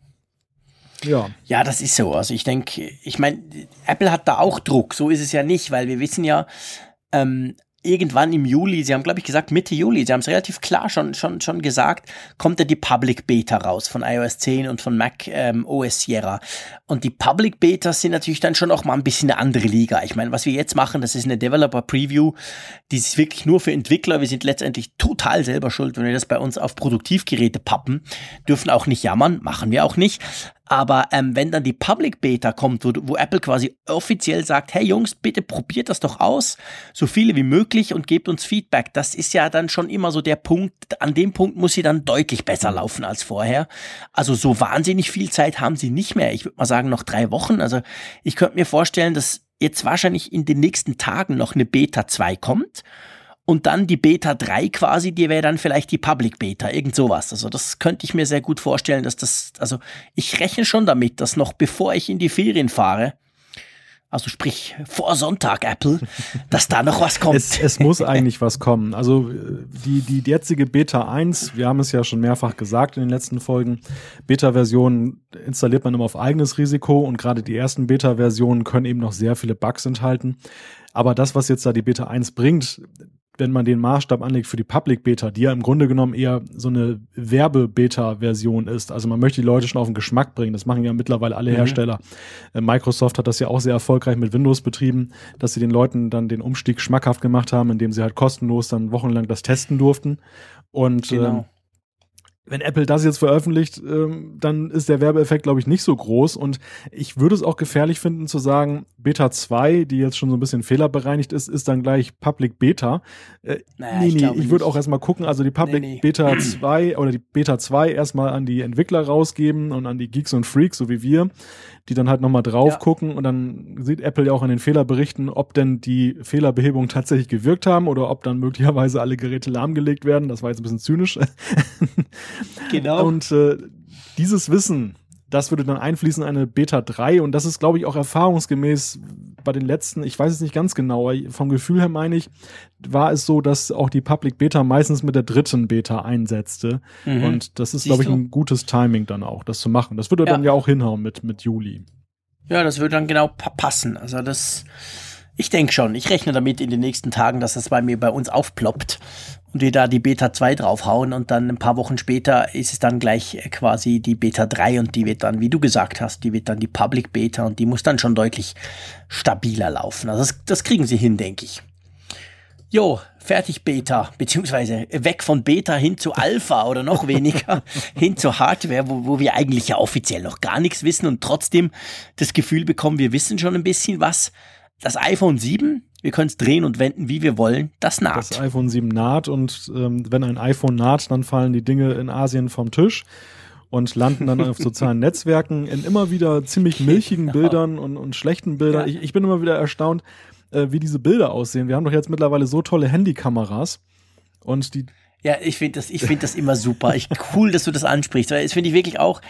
Ja. Ja, das ist so. Also ich denke, ich meine, Apple hat da auch Druck. So ist es ja nicht, weil wir wissen ja, ähm, irgendwann im Juli, Sie haben glaube ich gesagt Mitte Juli, Sie haben es relativ klar schon, schon, schon gesagt, kommt ja die Public Beta raus von iOS 10 und von Mac ähm, OS Sierra. Und die Public Betas sind natürlich dann schon auch mal ein bisschen eine andere Liga. Ich meine, was wir jetzt machen, das ist eine Developer Preview, die ist wirklich nur für Entwickler. Wir sind letztendlich total selber schuld, wenn wir das bei uns auf Produktivgeräte pappen, dürfen auch nicht jammern, machen wir auch nicht. Aber ähm, wenn dann die Public Beta kommt, wo, wo Apple quasi offiziell sagt, hey Jungs, bitte probiert das doch aus, so viele wie möglich und gebt uns Feedback, das ist ja dann schon immer so der Punkt, an dem Punkt muss sie dann deutlich besser laufen als vorher. Also so wahnsinnig viel Zeit haben sie nicht mehr. Ich würde mal sagen, noch drei Wochen. Also ich könnte mir vorstellen, dass jetzt wahrscheinlich in den nächsten Tagen noch eine Beta 2 kommt und dann die Beta 3 quasi, die wäre dann vielleicht die Public Beta, irgend sowas. Also das könnte ich mir sehr gut vorstellen, dass das, also ich rechne schon damit, dass noch bevor ich in die Ferien fahre, also sprich vor Sonntag Apple, [LAUGHS] dass da noch was kommt. Es, es muss eigentlich was kommen. Also die, die jetzige Beta 1, wir haben es ja schon mehrfach gesagt in den letzten Folgen, Beta-Versionen installiert man immer auf eigenes Risiko und gerade die ersten Beta-Versionen können eben noch sehr viele Bugs enthalten. Aber das, was jetzt da die Beta 1 bringt, wenn man den Maßstab anlegt für die Public Beta, die ja im Grunde genommen eher so eine Werbe-Beta-Version ist. Also man möchte die Leute schon auf den Geschmack bringen. Das machen ja mittlerweile alle mhm. Hersteller. Äh, Microsoft hat das ja auch sehr erfolgreich mit Windows betrieben, dass sie den Leuten dann den Umstieg schmackhaft gemacht haben, indem sie halt kostenlos dann wochenlang das testen durften. Und genau. Wenn Apple das jetzt veröffentlicht, ähm, dann ist der Werbeeffekt, glaube ich, nicht so groß. Und ich würde es auch gefährlich finden zu sagen, Beta 2, die jetzt schon so ein bisschen fehlerbereinigt ist, ist dann gleich Public Beta. Äh, naja, nee, nee, ich, ich würde auch erstmal gucken, also die Public nee, nee. Beta 2 oder die Beta 2 erstmal an die Entwickler rausgeben und an die Geeks und Freaks, so wie wir die dann halt nochmal drauf ja. gucken und dann sieht Apple ja auch in den Fehlerberichten, ob denn die Fehlerbehebungen tatsächlich gewirkt haben oder ob dann möglicherweise alle Geräte lahmgelegt werden. Das war jetzt ein bisschen zynisch. Genau. Und äh, dieses Wissen, das würde dann einfließen in eine Beta 3 und das ist, glaube ich, auch erfahrungsgemäß bei den letzten, ich weiß es nicht ganz genau, vom Gefühl her meine ich, war es so, dass auch die Public Beta meistens mit der dritten Beta einsetzte. Mhm. Und das ist, glaube ich, ein gutes Timing dann auch, das zu machen. Das würde ja. dann ja auch hinhauen mit, mit Juli. Ja, das würde dann genau passen. Also das, ich denke schon. Ich rechne damit in den nächsten Tagen, dass das bei mir bei uns aufploppt und wir da die Beta 2 draufhauen und dann ein paar Wochen später ist es dann gleich quasi die Beta 3 und die wird dann, wie du gesagt hast, die wird dann die Public Beta und die muss dann schon deutlich stabiler laufen. Also das, das kriegen sie hin, denke ich. Jo, fertig Beta, beziehungsweise weg von Beta hin zu Alpha oder noch [LAUGHS] weniger hin zu Hardware, wo, wo wir eigentlich ja offiziell noch gar nichts wissen und trotzdem das Gefühl bekommen, wir wissen schon ein bisschen was. Das iPhone 7 wir können es drehen und wenden, wie wir wollen. Das naht. Das iPhone 7 naht und ähm, wenn ein iPhone naht, dann fallen die Dinge in Asien vom Tisch und landen dann auf sozialen [LAUGHS] Netzwerken in immer wieder ziemlich milchigen genau. Bildern und, und schlechten Bildern. Ja. Ich, ich bin immer wieder erstaunt, äh, wie diese Bilder aussehen. Wir haben doch jetzt mittlerweile so tolle Handykameras und die ja, ich finde das, ich finde das immer super. Ich, cool, dass du das ansprichst, weil das finde ich wirklich auch.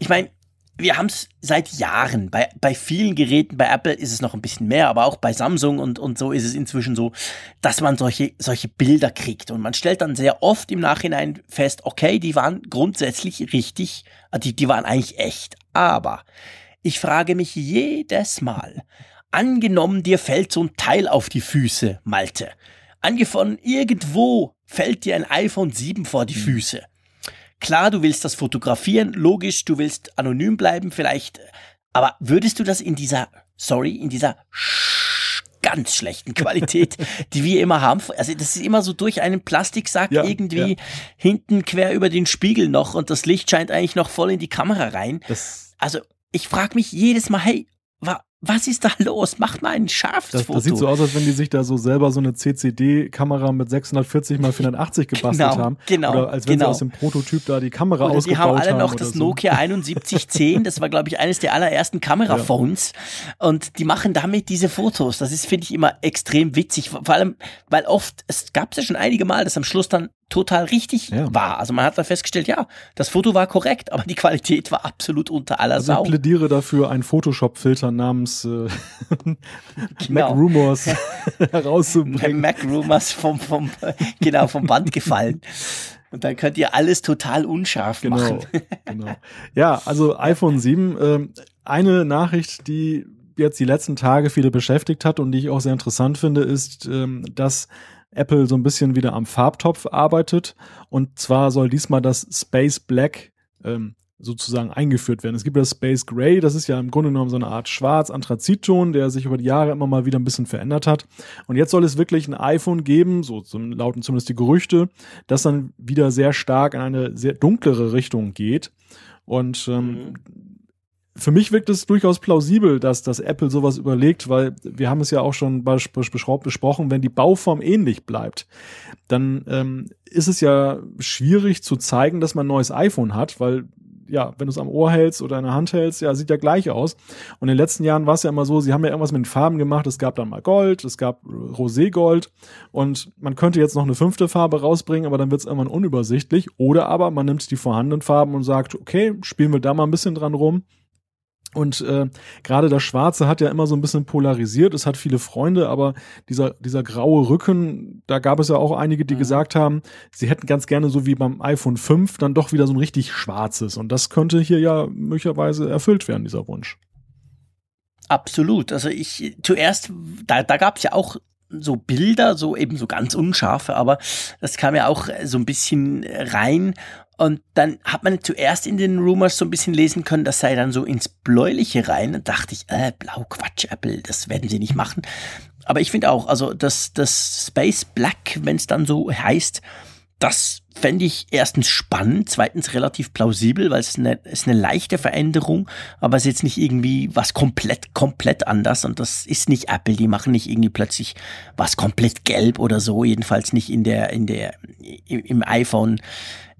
Ich meine, wir haben es seit Jahren. Bei, bei vielen Geräten, bei Apple ist es noch ein bisschen mehr, aber auch bei Samsung und, und so ist es inzwischen so, dass man solche, solche Bilder kriegt. Und man stellt dann sehr oft im Nachhinein fest, okay, die waren grundsätzlich richtig, äh, die, die waren eigentlich echt. Aber ich frage mich jedes Mal, angenommen, dir fällt so ein Teil auf die Füße, Malte. Angefangen, irgendwo fällt dir ein iPhone 7 vor die hm. Füße. Klar, du willst das fotografieren, logisch, du willst anonym bleiben, vielleicht, aber würdest du das in dieser, sorry, in dieser ganz schlechten Qualität, [LAUGHS] die wir immer haben. Also das ist immer so durch einen Plastiksack ja, irgendwie ja. hinten quer über den Spiegel noch und das Licht scheint eigentlich noch voll in die Kamera rein. Das also ich frage mich jedes Mal, hey, wa was ist da los? Macht mal ein Schafsfoto. Das, das sieht so aus, als wenn die sich da so selber so eine CCD-Kamera mit 640 mal 480 gebastelt genau, haben. Genau. Oder als wenn genau. sie aus dem Prototyp da die Kamera oder ausgebaut haben. Die haben alle noch das so. Nokia 7110. Das war, glaube ich, eines der allerersten Kameraphones. Ja. Und die machen damit diese Fotos. Das ist, finde ich, immer extrem witzig. Vor allem, weil oft, es gab es ja schon einige Mal, dass am Schluss dann total richtig ja. war. Also man hat da festgestellt, ja, das Foto war korrekt, aber die Qualität war absolut unter aller also Sau. Ich plädiere dafür, einen Photoshop-Filter namens äh, [LAUGHS] genau. Mac Rumors [LAUGHS] herauszubringen. Mac Rumors vom, vom, genau, vom Band gefallen. [LAUGHS] Und dann könnt ihr alles total unscharf genau, machen. genau. Ja, also iPhone 7, äh, eine Nachricht, die jetzt die letzten Tage viele beschäftigt hat und die ich auch sehr interessant finde, ist, ähm, dass Apple so ein bisschen wieder am Farbtopf arbeitet. Und zwar soll diesmal das Space Black ähm, sozusagen eingeführt werden. Es gibt das Space Gray, das ist ja im Grunde genommen so eine Art schwarz-Anthrazitton, der sich über die Jahre immer mal wieder ein bisschen verändert hat. Und jetzt soll es wirklich ein iPhone geben, so zum, lauten zumindest die Gerüchte, das dann wieder sehr stark in eine sehr dunklere Richtung geht. Und ähm, mhm. Für mich wirkt es durchaus plausibel, dass, dass Apple sowas überlegt, weil wir haben es ja auch schon besprochen, wenn die Bauform ähnlich bleibt, dann ähm, ist es ja schwierig zu zeigen, dass man ein neues iPhone hat, weil ja, wenn du es am Ohr hältst oder in der Hand hältst, ja, sieht ja gleich aus. Und in den letzten Jahren war es ja immer so, sie haben ja irgendwas mit den Farben gemacht. Es gab dann mal Gold, es gab Roségold und man könnte jetzt noch eine fünfte Farbe rausbringen, aber dann wird es irgendwann unübersichtlich. Oder aber man nimmt die vorhandenen Farben und sagt, okay, spielen wir da mal ein bisschen dran rum und äh, gerade das Schwarze hat ja immer so ein bisschen polarisiert. Es hat viele Freunde, aber dieser, dieser graue Rücken, da gab es ja auch einige, die mhm. gesagt haben, sie hätten ganz gerne so wie beim iPhone 5 dann doch wieder so ein richtig schwarzes. Und das könnte hier ja möglicherweise erfüllt werden, dieser Wunsch. Absolut. Also ich zuerst, da, da gab es ja auch so Bilder, so eben so ganz unscharfe, aber das kam ja auch so ein bisschen rein und dann hat man zuerst in den Rumors so ein bisschen lesen können, das sei dann so ins Bläuliche rein. Und dachte ich, äh, blau Quatsch, Apple, das werden sie nicht machen. Aber ich finde auch, also das, das Space Black, wenn es dann so heißt, das fände ich erstens spannend, zweitens relativ plausibel, weil es eine, ist eine leichte Veränderung, aber es ist jetzt nicht irgendwie was komplett, komplett anders und das ist nicht Apple, die machen nicht irgendwie plötzlich was komplett gelb oder so, jedenfalls nicht in der, in der, im iPhone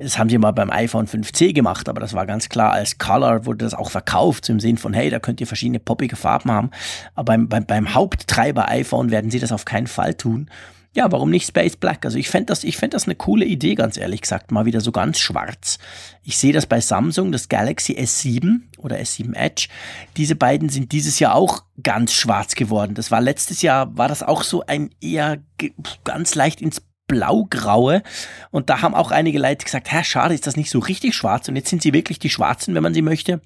das haben sie mal beim iPhone 5C gemacht, aber das war ganz klar, als Color wurde das auch verkauft, im Sinn von, hey, da könnt ihr verschiedene poppige Farben haben. Aber beim, beim, beim Haupttreiber iPhone werden sie das auf keinen Fall tun. Ja, warum nicht Space Black? Also ich fände das, fänd das eine coole Idee, ganz ehrlich gesagt. Mal wieder so ganz schwarz. Ich sehe das bei Samsung, das Galaxy S7 oder S7 Edge. Diese beiden sind dieses Jahr auch ganz schwarz geworden. Das war letztes Jahr, war das auch so ein eher ganz leicht ins blaugraue. Und da haben auch einige Leute gesagt, Herr, schade, ist das nicht so richtig schwarz. Und jetzt sind sie wirklich die Schwarzen, wenn man sie möchte.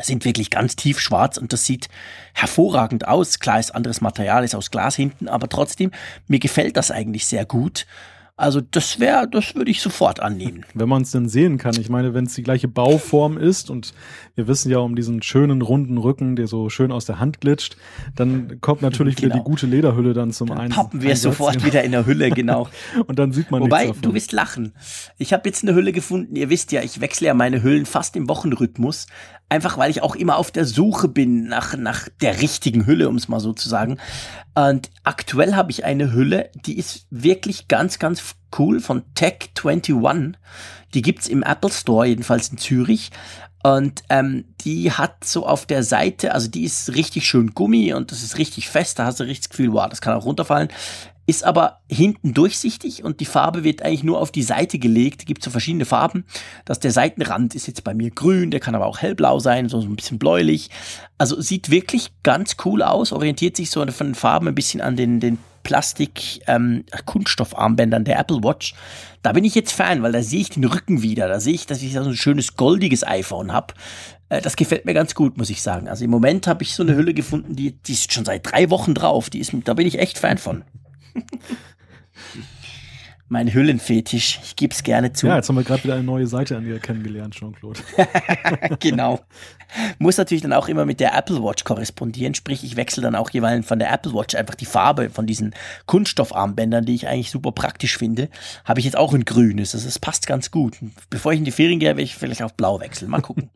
Sind wirklich ganz tief schwarz und das sieht hervorragend aus. Klar ist anderes Material, ist aus Glas hinten, aber trotzdem, mir gefällt das eigentlich sehr gut. Also das wäre, das würde ich sofort annehmen. [LAUGHS] Wenn man es denn sehen kann. Ich meine, wenn es die gleiche Bauform ist und wir wissen ja um diesen schönen runden Rücken, der so schön aus der Hand glitscht, dann kommt natürlich genau. wieder die genau. gute Lederhülle dann zum einen. Pappen wir sofort wieder in der Hülle, genau. [LAUGHS] und dann sieht man Wobei, du wirst lachen. Ich habe jetzt eine Hülle gefunden. Ihr wisst ja, ich wechsle ja meine Hüllen fast im Wochenrhythmus. Einfach weil ich auch immer auf der Suche bin nach, nach der richtigen Hülle, um es mal so zu sagen. Und aktuell habe ich eine Hülle, die ist wirklich ganz, ganz cool von Tech21. Die gibt's im Apple Store, jedenfalls in Zürich. Und ähm, die hat so auf der Seite, also die ist richtig schön Gummi und das ist richtig fest, da hast du richtig das Gefühl, wow, das kann auch runterfallen ist aber hinten durchsichtig und die Farbe wird eigentlich nur auf die Seite gelegt. Gibt so verschiedene Farben. Dass der Seitenrand ist jetzt bei mir grün, der kann aber auch hellblau sein, so ein bisschen bläulich. Also sieht wirklich ganz cool aus, orientiert sich so von den Farben ein bisschen an den, den Plastik ähm, der Apple Watch. Da bin ich jetzt Fan, weil da sehe ich den Rücken wieder. Da sehe ich, dass ich so ein schönes goldiges iPhone habe. Äh, das gefällt mir ganz gut, muss ich sagen. Also im Moment habe ich so eine Hülle gefunden, die, die ist schon seit drei Wochen drauf. Die ist, da bin ich echt Fan von. [LAUGHS] mein Hüllenfetisch. Ich gebe es gerne zu. Ja, jetzt haben wir gerade wieder eine neue Seite an dir kennengelernt, Jean-Claude. [LAUGHS] genau. Muss natürlich dann auch immer mit der Apple Watch korrespondieren. Sprich, ich wechsle dann auch jeweils von der Apple Watch einfach die Farbe von diesen Kunststoffarmbändern, die ich eigentlich super praktisch finde. Habe ich jetzt auch in grünes. Also es passt ganz gut. Bevor ich in die Ferien gehe, werde ich vielleicht auf blau wechseln. Mal gucken.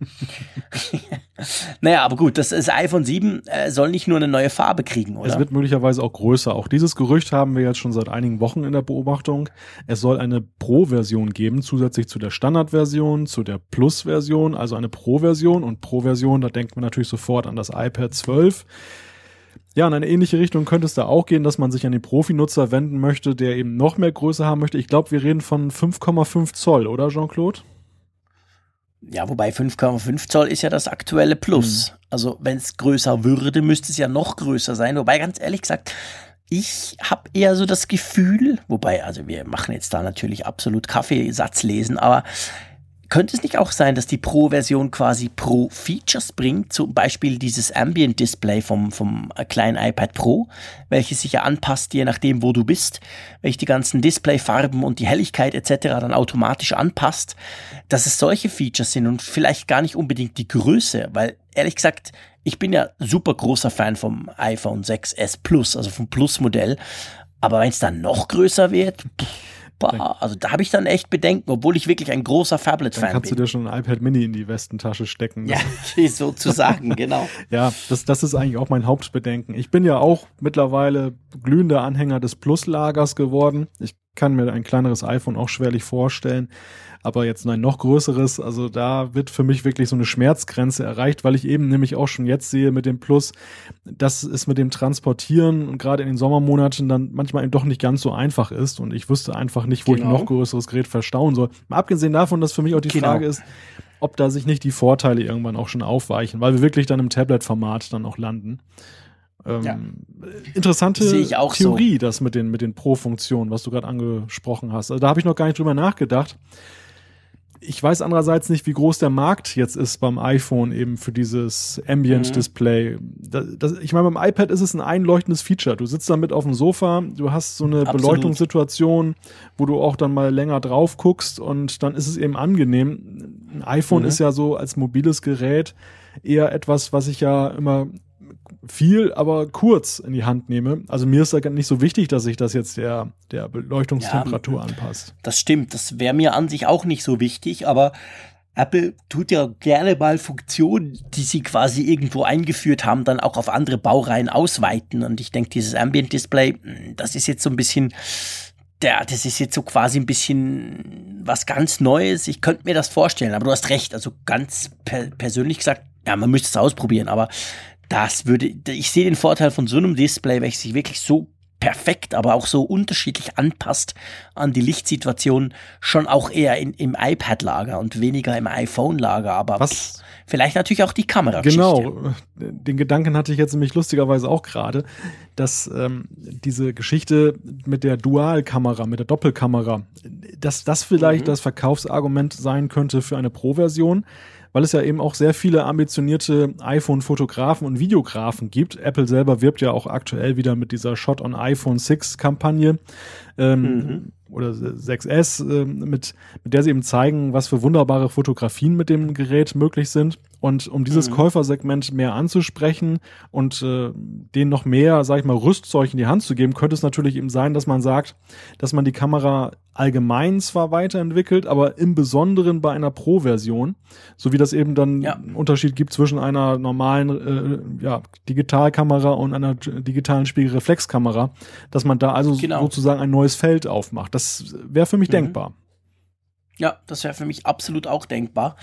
[LAUGHS] naja, aber gut, das, das iPhone 7 äh, soll nicht nur eine neue Farbe kriegen, oder? Es wird möglicherweise auch größer. Auch dieses Gerücht haben wir jetzt schon seit einigen Wochen in der Beobachtung. Es soll eine Pro-Version geben, zusätzlich zu der Standard-Version, zu der Plus-Version, also eine Pro-Version und Pro-Version, da denkt man natürlich sofort an das iPad 12. Ja, in eine ähnliche Richtung könnte es da auch gehen, dass man sich an den Profi-Nutzer wenden möchte, der eben noch mehr Größe haben möchte. Ich glaube, wir reden von 5,5 Zoll, oder Jean-Claude? Ja, wobei 5,5 Zoll ist ja das aktuelle Plus. Mhm. Also wenn es größer würde, müsste es ja noch größer sein. Wobei ganz ehrlich gesagt, ich habe eher so das Gefühl, wobei, also wir machen jetzt da natürlich absolut Kaffeesatz lesen, aber könnte es nicht auch sein, dass die Pro-Version quasi Pro-Features bringt, zum Beispiel dieses Ambient-Display vom, vom kleinen iPad Pro, welches sich ja anpasst, je nachdem, wo du bist, welche die ganzen Displayfarben und die Helligkeit etc. dann automatisch anpasst, dass es solche Features sind und vielleicht gar nicht unbedingt die Größe, weil ehrlich gesagt, ich bin ja super großer Fan vom iPhone 6s Plus, also vom Plus-Modell, aber wenn es dann noch größer wird, pff, Boah, also da habe ich dann echt Bedenken, obwohl ich wirklich ein großer Phablet-Fan bin. kannst du dir schon ein iPad Mini in die Westentasche stecken. Ja, [LAUGHS] sozusagen, [LAUGHS] genau. ja, das, das ist eigentlich auch mein Hauptbedenken. Ich bin ja auch mittlerweile glühender Anhänger des Plus-Lagers geworden. Ich kann mir ein kleineres iPhone auch schwerlich vorstellen aber jetzt ein noch größeres, also da wird für mich wirklich so eine Schmerzgrenze erreicht, weil ich eben nämlich auch schon jetzt sehe mit dem Plus, dass es mit dem Transportieren und gerade in den Sommermonaten dann manchmal eben doch nicht ganz so einfach ist und ich wüsste einfach nicht, wo genau. ich ein noch größeres Gerät verstauen soll. Mal abgesehen davon, dass für mich auch die genau. Frage ist, ob da sich nicht die Vorteile irgendwann auch schon aufweichen, weil wir wirklich dann im Tablet-Format dann auch landen. Ähm, ja. Interessante Theorie, so. das mit den, mit den Pro-Funktionen, was du gerade angesprochen hast. Also da habe ich noch gar nicht drüber nachgedacht ich weiß andererseits nicht, wie groß der Markt jetzt ist beim iPhone eben für dieses Ambient-Display. Mhm. ich meine, beim iPad ist es ein einleuchtendes Feature. Du sitzt damit auf dem Sofa, du hast so eine Absolut. Beleuchtungssituation, wo du auch dann mal länger drauf guckst und dann ist es eben angenehm. Ein iPhone mhm. ist ja so als mobiles Gerät eher etwas, was ich ja immer viel, aber kurz in die Hand nehme. Also mir ist da nicht so wichtig, dass sich das jetzt der, der Beleuchtungstemperatur ja, anpasst. Das stimmt, das wäre mir an sich auch nicht so wichtig, aber Apple tut ja gerne mal Funktionen, die sie quasi irgendwo eingeführt haben, dann auch auf andere Baureihen ausweiten. Und ich denke, dieses Ambient Display, hm, das ist jetzt so ein bisschen, der, das ist jetzt so quasi ein bisschen was ganz Neues. Ich könnte mir das vorstellen, aber du hast recht. Also ganz per persönlich gesagt, ja, man müsste es ausprobieren, aber das würde, ich sehe den Vorteil von so einem Display, welches sich wirklich so perfekt, aber auch so unterschiedlich anpasst an die Lichtsituation, schon auch eher in, im iPad-Lager und weniger im iPhone-Lager. Aber Was? vielleicht natürlich auch die Kamera. Genau, den Gedanken hatte ich jetzt nämlich lustigerweise auch gerade, dass ähm, diese Geschichte mit der Dualkamera, mit der Doppelkamera, dass das vielleicht mhm. das Verkaufsargument sein könnte für eine Pro-Version weil es ja eben auch sehr viele ambitionierte iPhone-Fotografen und Videografen gibt. Apple selber wirbt ja auch aktuell wieder mit dieser Shot on iPhone 6 Kampagne. Ähm, mhm oder 6S, äh, mit, mit der sie eben zeigen, was für wunderbare Fotografien mit dem Gerät möglich sind. Und um dieses mhm. Käufersegment mehr anzusprechen und äh, denen noch mehr, sag ich mal, Rüstzeug in die Hand zu geben, könnte es natürlich eben sein, dass man sagt, dass man die Kamera allgemein zwar weiterentwickelt, aber im Besonderen bei einer Pro-Version, so wie das eben dann ja. einen Unterschied gibt zwischen einer normalen äh, ja, Digitalkamera und einer digitalen Spiegelreflexkamera, dass man da also genau. sozusagen ein neues Feld aufmacht. Das wäre für mich mhm. denkbar. Ja, das wäre für mich absolut auch denkbar.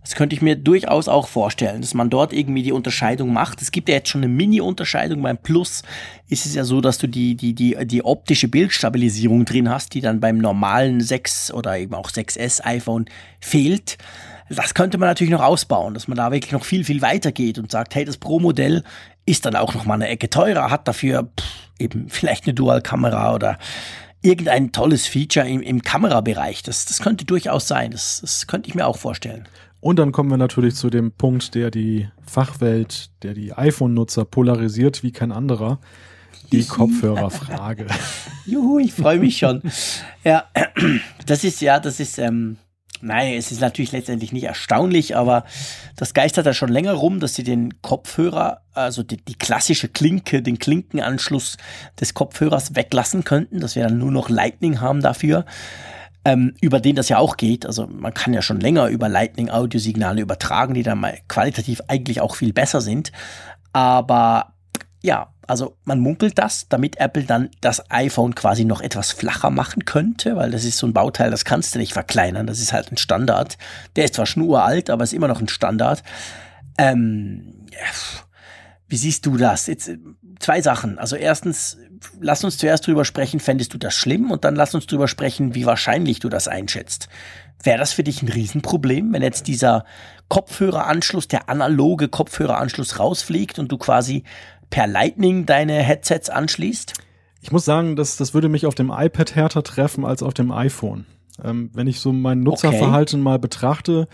Das könnte ich mir durchaus auch vorstellen, dass man dort irgendwie die Unterscheidung macht. Es gibt ja jetzt schon eine Mini-Unterscheidung. Beim Plus ist es ja so, dass du die, die, die, die optische Bildstabilisierung drin hast, die dann beim normalen 6 oder eben auch 6S iPhone fehlt. Das könnte man natürlich noch ausbauen, dass man da wirklich noch viel, viel weiter geht und sagt, hey, das Pro-Modell ist dann auch noch mal eine Ecke teurer, hat dafür pff, eben vielleicht eine Dual-Kamera oder irgendein tolles Feature im, im Kamerabereich. Das, das könnte durchaus sein. Das, das könnte ich mir auch vorstellen. Und dann kommen wir natürlich zu dem Punkt, der die Fachwelt, der die iPhone-Nutzer polarisiert wie kein anderer. Die Kopfhörerfrage. [LAUGHS] Juhu, ich freue mich schon. Ja, das ist ja, das ist ähm, Nein, es ist natürlich letztendlich nicht erstaunlich, aber das geistert da schon länger rum, dass sie den Kopfhörer, also die, die, klassische Klinke, den Klinkenanschluss des Kopfhörers weglassen könnten, dass wir dann nur noch Lightning haben dafür, ähm, über den das ja auch geht. Also man kann ja schon länger über Lightning Audiosignale übertragen, die dann mal qualitativ eigentlich auch viel besser sind. Aber ja, also man munkelt das, damit Apple dann das iPhone quasi noch etwas flacher machen könnte, weil das ist so ein Bauteil, das kannst du nicht verkleinern. Das ist halt ein Standard. Der ist zwar schon uralt, aber ist immer noch ein Standard. Ähm, wie siehst du das? Jetzt zwei Sachen. Also erstens, lass uns zuerst drüber sprechen, fändest du das schlimm? Und dann lass uns drüber sprechen, wie wahrscheinlich du das einschätzt. Wäre das für dich ein Riesenproblem, wenn jetzt dieser Kopfhöreranschluss, der analoge Kopfhöreranschluss rausfliegt und du quasi per Lightning deine Headsets anschließt? Ich muss sagen, das, das würde mich auf dem iPad härter treffen als auf dem iPhone. Ähm, wenn ich so mein Nutzerverhalten okay. mal betrachte.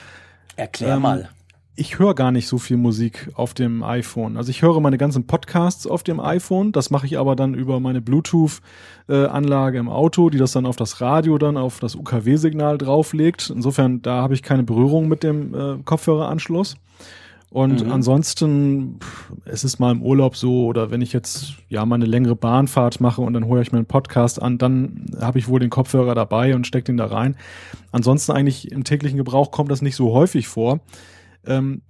Erklär ähm, mal ich höre gar nicht so viel Musik auf dem iPhone. Also ich höre meine ganzen Podcasts auf dem iPhone. Das mache ich aber dann über meine Bluetooth-Anlage im Auto, die das dann auf das Radio dann auf das UKW-Signal drauflegt. Insofern, da habe ich keine Berührung mit dem äh, Kopfhöreranschluss. Und mhm. ansonsten, es ist mal im Urlaub so, oder wenn ich jetzt ja mal eine längere Bahnfahrt mache und dann hole ich mir einen Podcast an, dann habe ich wohl den Kopfhörer dabei und stecke den da rein. Ansonsten eigentlich im täglichen Gebrauch kommt das nicht so häufig vor. Ähm,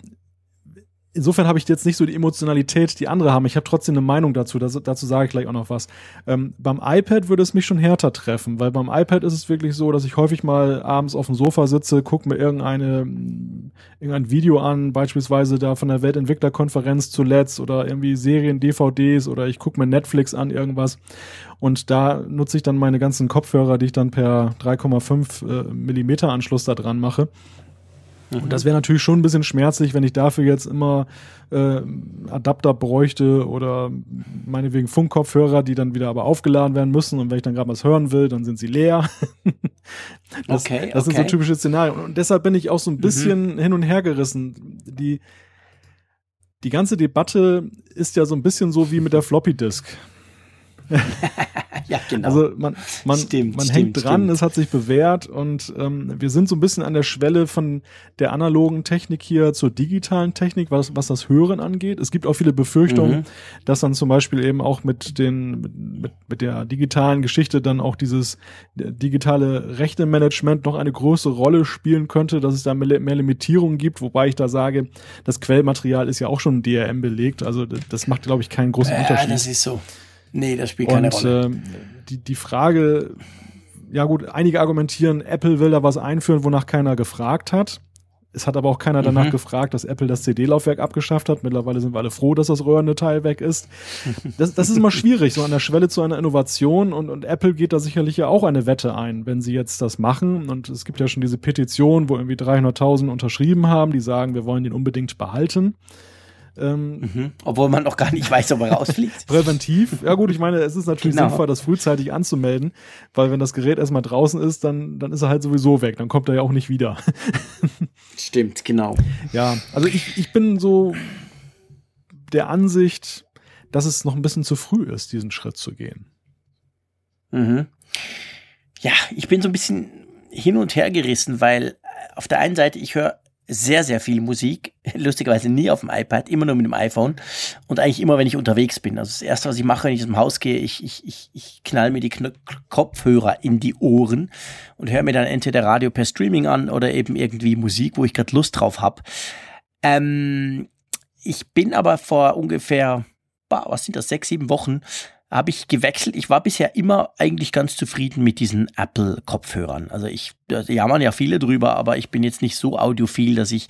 insofern habe ich jetzt nicht so die Emotionalität, die andere haben. Ich habe trotzdem eine Meinung dazu. Das, dazu sage ich gleich auch noch was. Ähm, beim iPad würde es mich schon härter treffen, weil beim iPad ist es wirklich so, dass ich häufig mal abends auf dem Sofa sitze, gucke mir irgendeine, irgendein Video an, beispielsweise da von der Weltentwicklerkonferenz zuletzt oder irgendwie Serien, DVDs oder ich gucke mir Netflix an, irgendwas. Und da nutze ich dann meine ganzen Kopfhörer, die ich dann per 3,5 äh, Millimeter Anschluss da dran mache. Und das wäre natürlich schon ein bisschen schmerzlich, wenn ich dafür jetzt immer äh, Adapter bräuchte oder meinetwegen Funkkopfhörer, die dann wieder aber aufgeladen werden müssen. Und wenn ich dann gerade was hören will, dann sind sie leer. [LAUGHS] das, okay, das okay. sind so typische Szenarien. Und deshalb bin ich auch so ein mhm. bisschen mhm. hin und her gerissen. Die, die ganze Debatte ist ja so ein bisschen so wie mit der [LAUGHS] Floppy Disk. [LAUGHS] [LAUGHS] ja, genau. Also man, man, stimmt, man stimmt, hängt dran, stimmt. es hat sich bewährt und ähm, wir sind so ein bisschen an der Schwelle von der analogen Technik hier zur digitalen Technik, was, was das Hören angeht. Es gibt auch viele Befürchtungen, mhm. dass dann zum Beispiel eben auch mit den mit, mit der digitalen Geschichte dann auch dieses digitale Rechtemanagement noch eine größere Rolle spielen könnte, dass es da mehr, mehr Limitierungen gibt, wobei ich da sage, das Quellmaterial ist ja auch schon DRM belegt, also das macht glaube ich keinen großen ja, Unterschied. Das ist so. Nee, das spielt keine und, Rolle. Äh, die, die Frage, ja gut, einige argumentieren, Apple will da was einführen, wonach keiner gefragt hat. Es hat aber auch keiner danach mhm. gefragt, dass Apple das CD-Laufwerk abgeschafft hat. Mittlerweile sind wir alle froh, dass das röhrende Teil weg ist. [LAUGHS] Das, das ist immer schwierig, so an der Schwelle zu einer Innovation. Und, und Apple geht da sicherlich ja auch eine Wette ein, wenn sie jetzt das machen. Und es gibt ja schon diese Petition, wo irgendwie 300.000 unterschrieben haben, die sagen, wir wollen den unbedingt behalten. Ähm, mhm. Obwohl man noch gar nicht weiß, ob er rausfliegt. [LAUGHS] Präventiv. Ja gut, ich meine, es ist natürlich genau. sinnvoll, das frühzeitig anzumelden, weil wenn das Gerät erstmal draußen ist, dann, dann ist er halt sowieso weg. Dann kommt er ja auch nicht wieder. [LAUGHS] Stimmt, genau. Ja, also ich, ich bin so der Ansicht, dass es noch ein bisschen zu früh ist, diesen Schritt zu gehen. Mhm. Ja, ich bin so ein bisschen hin und her gerissen, weil auf der einen Seite, ich höre sehr, sehr viel Musik. [LAUGHS] Lustigerweise nie auf dem iPad, immer nur mit dem iPhone. Und eigentlich immer, wenn ich unterwegs bin. Also das Erste, was ich mache, wenn ich aus dem Haus gehe, ich, ich, ich, ich knall mir die Kn Kopfhörer in die Ohren und höre mir dann entweder Radio per Streaming an oder eben irgendwie Musik, wo ich gerade Lust drauf habe. Ähm, ich bin aber vor ungefähr, was sind das, sechs, sieben Wochen habe ich gewechselt. Ich war bisher immer eigentlich ganz zufrieden mit diesen Apple-Kopfhörern. Also ich, da jammern ja viele drüber, aber ich bin jetzt nicht so audiophil, dass ich,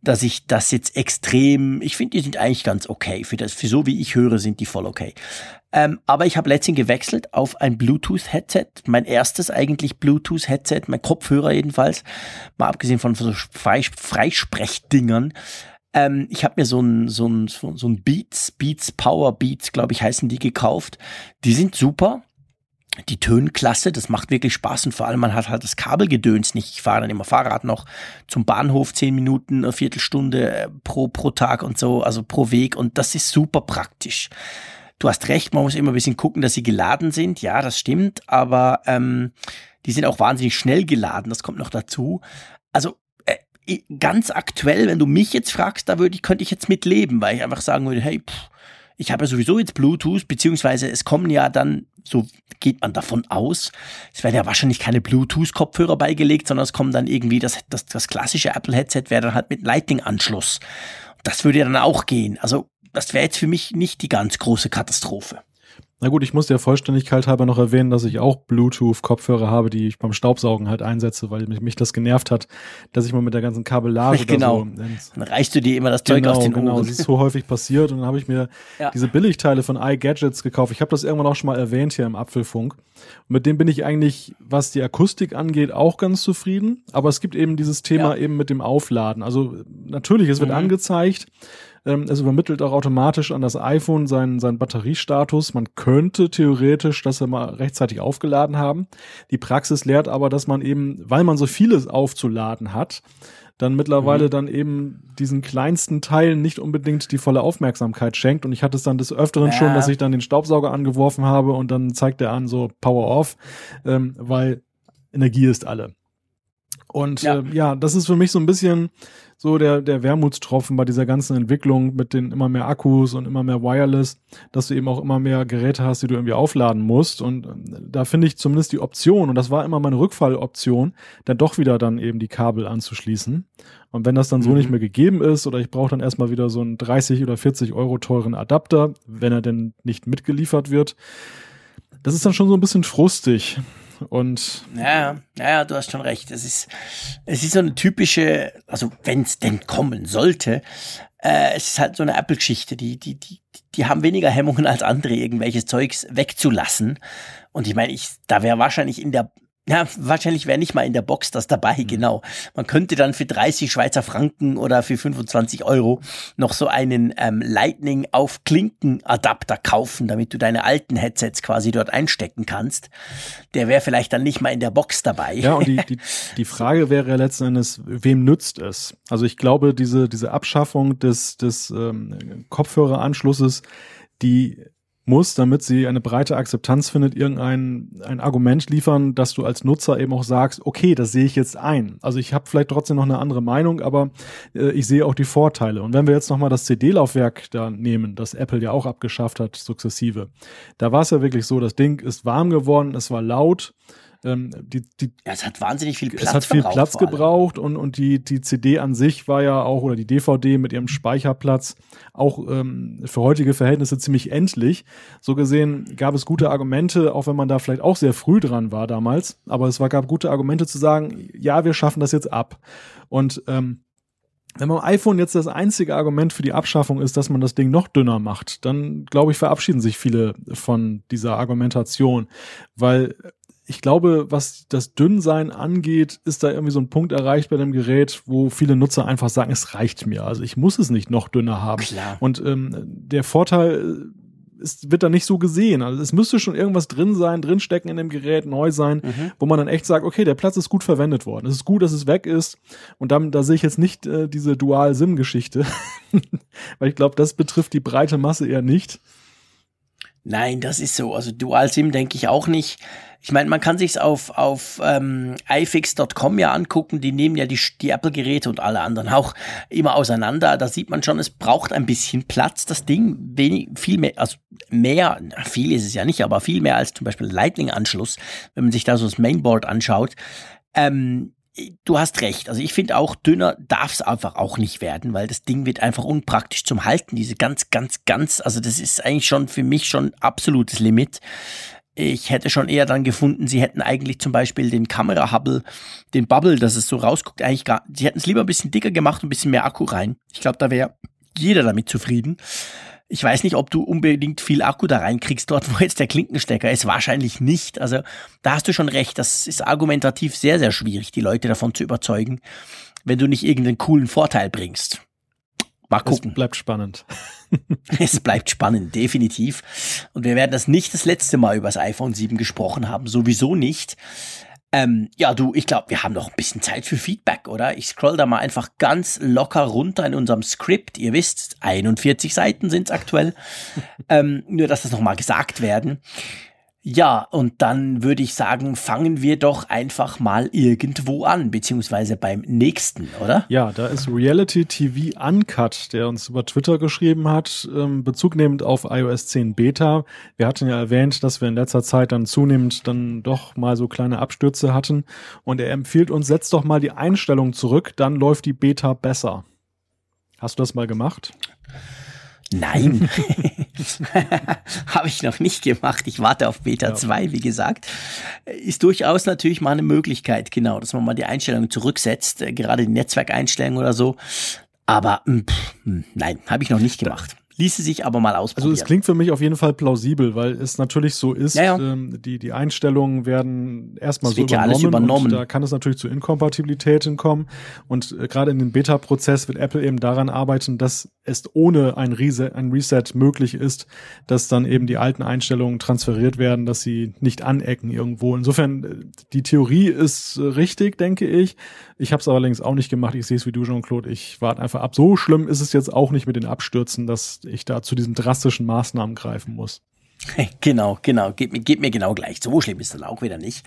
dass ich das jetzt extrem, ich finde, die sind eigentlich ganz okay. Für das, für so wie ich höre, sind die voll okay. Ähm, aber ich habe letztens gewechselt auf ein Bluetooth-Headset. Mein erstes eigentlich Bluetooth-Headset, mein Kopfhörer jedenfalls. Mal abgesehen von so Freisprechdingern. Ähm, ich habe mir so ein, so ein, so ein Beats, Beats Power Beats, glaube ich, heißen die gekauft. Die sind super. Die Tönklasse, das macht wirklich Spaß und vor allem man hat halt das Kabelgedöns nicht. Ich fahre dann immer Fahrrad noch zum Bahnhof, zehn Minuten, eine Viertelstunde äh, pro, pro Tag und so, also pro Weg und das ist super praktisch. Du hast recht, man muss immer ein bisschen gucken, dass sie geladen sind. Ja, das stimmt, aber ähm, die sind auch wahnsinnig schnell geladen, das kommt noch dazu. Also ganz aktuell, wenn du mich jetzt fragst, da würde ich, könnte ich jetzt mit leben, weil ich einfach sagen würde, hey, pff, ich habe ja sowieso jetzt Bluetooth, beziehungsweise es kommen ja dann, so geht man davon aus, es werden ja wahrscheinlich keine Bluetooth-Kopfhörer beigelegt, sondern es kommen dann irgendwie das, das, das klassische Apple-Headset wäre dann halt mit Lightning-Anschluss. Das würde ja dann auch gehen. Also das wäre jetzt für mich nicht die ganz große Katastrophe. Na gut, ich muss der Vollständigkeit halber noch erwähnen, dass ich auch Bluetooth-Kopfhörer habe, die ich beim Staubsaugen halt einsetze, weil mich, das genervt hat, dass ich mal mit der ganzen Kabellage [LAUGHS] genau. da so Dann reichst du dir immer das Zeug genau, aus den genau. Ohren. Das ist so häufig passiert und dann habe ich mir ja. diese Billigteile von iGadgets gekauft. Ich habe das irgendwann auch schon mal erwähnt hier im Apfelfunk. Und mit dem bin ich eigentlich, was die Akustik angeht, auch ganz zufrieden. Aber es gibt eben dieses Thema ja. eben mit dem Aufladen. Also natürlich, es wird mhm. angezeigt, Ähm, es übermittelt auch automatisch an das iPhone seinen, seinen Batteriestatus. Man könnte theoretisch das ja mal rechtzeitig aufgeladen haben. Die Praxis lehrt aber, dass man eben, weil man so vieles aufzuladen hat, dann mittlerweile mhm. dann eben diesen kleinsten Teilen nicht unbedingt die volle Aufmerksamkeit schenkt. Und ich hatte es dann des Öfteren ja. schon, dass ich dann den Staubsauger angeworfen habe und dann zeigt er an so Power Off, ähm, weil Energie ist alle. Und ja. Äh, ja, das ist für mich so ein bisschen so der, der Wermutstropfen bei dieser ganzen Entwicklung mit den immer mehr Akkus und immer mehr Wireless, dass du eben auch immer mehr Geräte hast, die du irgendwie aufladen musst. Und äh, da finde ich zumindest die Option, und das war immer meine Rückfalloption, dann doch wieder dann eben die Kabel anzuschließen. Und wenn das dann so mhm. nicht mehr gegeben ist, oder ich brauche dann erstmal wieder so einen 30 oder 40 Euro teuren Adapter, wenn er denn nicht mitgeliefert wird, das ist dann schon so ein bisschen frustig. Und ja, ja, du hast schon recht. Es ist, es ist so eine typische, also wenn es denn kommen sollte, äh, es ist halt so eine Apple-Geschichte, die, die, die, die haben weniger Hemmungen als andere, irgendwelches Zeugs wegzulassen. Und ich meine, ich, da wäre wahrscheinlich in der ja, wahrscheinlich wäre nicht mal in der Box das dabei, mhm. genau. Man könnte dann für 30 Schweizer Franken oder für 25 Euro noch so einen ähm, Lightning auf Klinken-Adapter kaufen, damit du deine alten Headsets quasi dort einstecken kannst. Der wäre vielleicht dann nicht mal in der Box dabei. Ja, und die, [LAUGHS] die, die Frage wäre ja letzten Endes, wem nützt es? Also ich glaube, diese, diese Abschaffung des, des ähm, Kopfhöreranschlusses, die muss, damit sie eine breite Akzeptanz findet, irgendein ein Argument liefern, dass du als Nutzer eben auch sagst, okay, das sehe ich jetzt ein. Also ich habe vielleicht trotzdem noch eine andere Meinung, aber äh, ich sehe auch die Vorteile. Und wenn wir jetzt nochmal das CD-Laufwerk da nehmen, das Apple ja auch abgeschafft hat, sukzessive, da war es ja wirklich so, das Ding ist warm geworden, es war laut, ähm, die, die, ja, es hat wahnsinnig viel Platz Es hat viel Platz gebraucht und, und die, die CD an sich war ja auch, oder die DVD mit ihrem Speicherplatz auch ähm, für heutige Verhältnisse ziemlich endlich. So gesehen gab es gute Argumente, auch wenn man da vielleicht auch sehr früh dran war damals, aber es war, gab gute Argumente zu sagen, ja, wir schaffen das jetzt ab. Und ähm, wenn beim iPhone jetzt das einzige Argument für die Abschaffung ist, dass man das Ding noch dünner macht, dann glaube ich, verabschieden sich viele von dieser Argumentation, weil ich glaube, was das Dünnsein angeht, ist da irgendwie so ein Punkt erreicht bei dem Gerät, wo viele Nutzer einfach sagen, es reicht mir. Also ich muss es nicht noch dünner haben. Klar. Und ähm, der Vorteil äh, ist, wird da nicht so gesehen. Also es müsste schon irgendwas drin sein, drinstecken in dem Gerät, neu sein, mhm. wo man dann echt sagt, okay, der Platz ist gut verwendet worden. Es ist gut, dass es weg ist. Und dann, da sehe ich jetzt nicht äh, diese Dual-SIM-Geschichte, [LAUGHS] weil ich glaube, das betrifft die breite Masse eher nicht. Nein, das ist so. Also Dual-SIM denke ich auch nicht. Ich meine, man kann sich's auf, auf ähm, ifix.com ja angucken. Die nehmen ja die, die Apple-Geräte und alle anderen auch immer auseinander. Da sieht man schon, es braucht ein bisschen Platz. Das Ding wenig, viel mehr, also mehr, viel ist es ja nicht, aber viel mehr als zum Beispiel Lightning-Anschluss, wenn man sich da so das Mainboard anschaut. Ähm, du hast recht. Also ich finde auch, dünner darf es einfach auch nicht werden, weil das Ding wird einfach unpraktisch zum Halten. Diese ganz, ganz, ganz, also das ist eigentlich schon für mich schon absolutes Limit. Ich hätte schon eher dann gefunden, sie hätten eigentlich zum Beispiel den Kamera-Hubble, den Bubble, dass es so rausguckt, eigentlich gar, sie hätten es lieber ein bisschen dicker gemacht und ein bisschen mehr Akku rein. Ich glaube, da wäre jeder damit zufrieden. Ich weiß nicht, ob du unbedingt viel Akku da reinkriegst, dort [LAUGHS] wo jetzt der Klinkenstecker ist. Wahrscheinlich nicht. Also da hast du schon recht. Das ist argumentativ sehr, sehr schwierig, die Leute davon zu überzeugen, wenn du nicht irgendeinen coolen Vorteil bringst. Mal gucken. Es bleibt spannend. [LAUGHS] es bleibt spannend, definitiv. Und wir werden das nicht das letzte Mal über das iPhone 7 gesprochen haben, sowieso nicht. Ähm, ja, du, ich glaube, wir haben noch ein bisschen Zeit für Feedback, oder? Ich scroll da mal einfach ganz locker runter in unserem Skript. Ihr wisst, 41 Seiten sind es aktuell. [LAUGHS] ähm, nur, dass das nochmal gesagt werden. Ja, und dann würde ich sagen, fangen wir doch einfach mal irgendwo an, beziehungsweise beim nächsten, oder? Ja, da ist Reality TV Uncut, der uns über Twitter geschrieben hat, ähm, Bezug nehmend auf iOS 10 Beta. Wir hatten ja erwähnt, dass wir in letzter Zeit dann zunehmend dann doch mal so kleine Abstürze hatten. Und er empfiehlt uns, setzt doch mal die Einstellung zurück, dann läuft die Beta besser. Hast du das mal gemacht? Nein, [LAUGHS] habe ich noch nicht gemacht. Ich warte auf Beta ja. 2, wie gesagt. Ist durchaus natürlich mal eine Möglichkeit, genau, dass man mal die Einstellungen zurücksetzt, äh, gerade die Netzwerkeinstellungen oder so. Aber hm, pff, hm, nein, habe ich noch nicht gemacht. Ließe sich aber mal ausprobieren. Also es klingt für mich auf jeden Fall plausibel, weil es natürlich so ist, ja, ja. Ähm, die, die Einstellungen werden erstmal so übernommen, ja übernommen. Und da kann es natürlich zu Inkompatibilitäten kommen. Und äh, gerade in dem Beta-Prozess wird Apple eben daran arbeiten, dass es ohne ein Reset, ein Reset möglich ist, dass dann eben die alten Einstellungen transferiert werden, dass sie nicht anecken irgendwo. Insofern, äh, die Theorie ist richtig, denke ich. Ich habe es allerdings auch nicht gemacht. Ich sehe es wie du, Jean-Claude. Ich warte einfach ab. So schlimm ist es jetzt auch nicht mit den Abstürzen, dass ich da zu diesen drastischen Maßnahmen greifen muss. [LAUGHS] Genau, genau. Geht mir, geht mir genau gleich. So schlimm ist dann auch wieder nicht.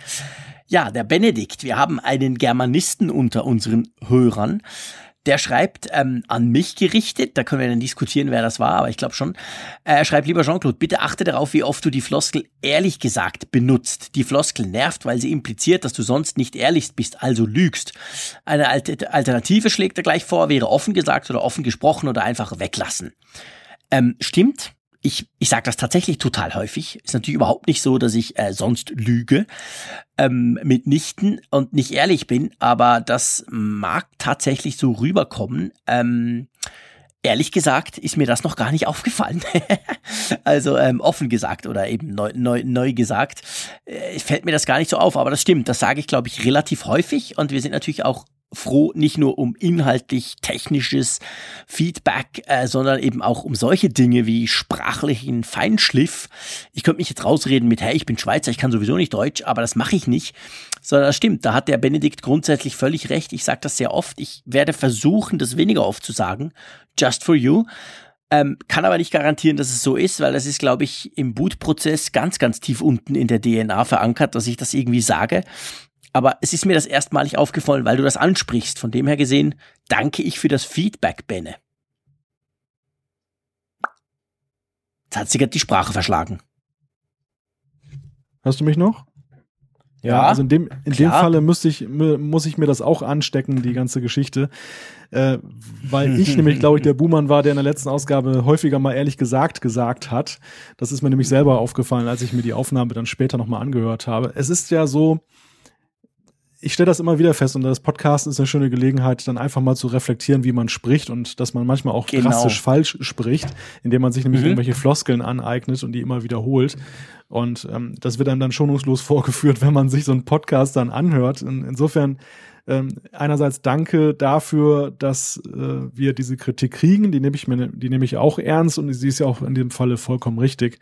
Ja, der Benedikt. Wir haben einen Germanisten unter unseren Hörern. Der schreibt ähm, an mich gerichtet, da können wir dann diskutieren, wer das war, aber ich glaube schon. Er schreibt, lieber Jean-Claude, bitte achte darauf, wie oft du die Floskel ehrlich gesagt benutzt. Die Floskel nervt, weil sie impliziert, dass du sonst nicht ehrlich bist, also lügst. Eine Alternative schlägt er gleich vor, wäre offen gesagt oder offen gesprochen oder einfach weglassen. Ähm, stimmt, ich, ich sage das tatsächlich total häufig. Ist natürlich überhaupt nicht so, dass ich äh, sonst lüge ähm, mitnichten und nicht ehrlich bin, aber das mag tatsächlich so rüberkommen. Ähm, ehrlich gesagt ist mir das noch gar nicht [LAUGHS] aufgefallen. also ähm, offen gesagt oder eben neu, neu, neu gesagt, äh, fällt mir das gar nicht so auf. Aber das stimmt, das sage ich, glaube ich, relativ häufig. Und wir sind natürlich auch froh, nicht nur um inhaltlich technisches Feedback, äh, sondern eben auch um solche Dinge wie sprachlichen Feinschliff. Ich könnte mich jetzt rausreden mit, hey, ich bin Schweizer, ich kann sowieso nicht Deutsch, aber das mache ich nicht. Sondern das stimmt, da hat der Benedikt grundsätzlich völlig recht. Ich sage das sehr oft. Ich werde versuchen, das weniger oft zu sagen. Just for you. Ähm, kann aber nicht garantieren, dass es so ist, weil das ist, glaube ich, im Bootprozess ganz, ganz tief unten in der DNA verankert, dass ich das irgendwie sage. Aber es ist mir das erstmalig aufgefallen, weil du das ansprichst. Von dem her gesehen, danke ich für das Feedback, Benne. Jetzt hat sich die Sprache verschlagen. Hast du mich noch? Ja, ja also in dem, in dem Falle müsste ich, muss ich mir das auch anstecken, die ganze Geschichte. Äh, weil ich [LAUGHS] nämlich, glaube ich, der Buhmann war, der in der letzten Ausgabe häufiger mal ehrlich gesagt gesagt hat. Das ist mir nämlich selber aufgefallen, als ich mir die Aufnahme dann später nochmal angehört habe. Es ist ja so, ich stelle das immer wieder fest und das Podcast ist eine schöne Gelegenheit, dann einfach mal zu reflektieren, wie man spricht und dass man manchmal auch genau. drastisch falsch spricht, indem man sich nämlich mhm. irgendwelche Floskeln aneignet und die immer wiederholt. Und ähm, das wird einem dann schonungslos [LAUGHS] vorgeführt, wenn man sich so einen Podcast dann anhört. In, insofern ähm, einerseits danke dafür, dass äh, wir diese Kritik kriegen, die nehme ich mir, die nehme ich auch ernst und sie ist ja auch in dem Falle vollkommen richtig.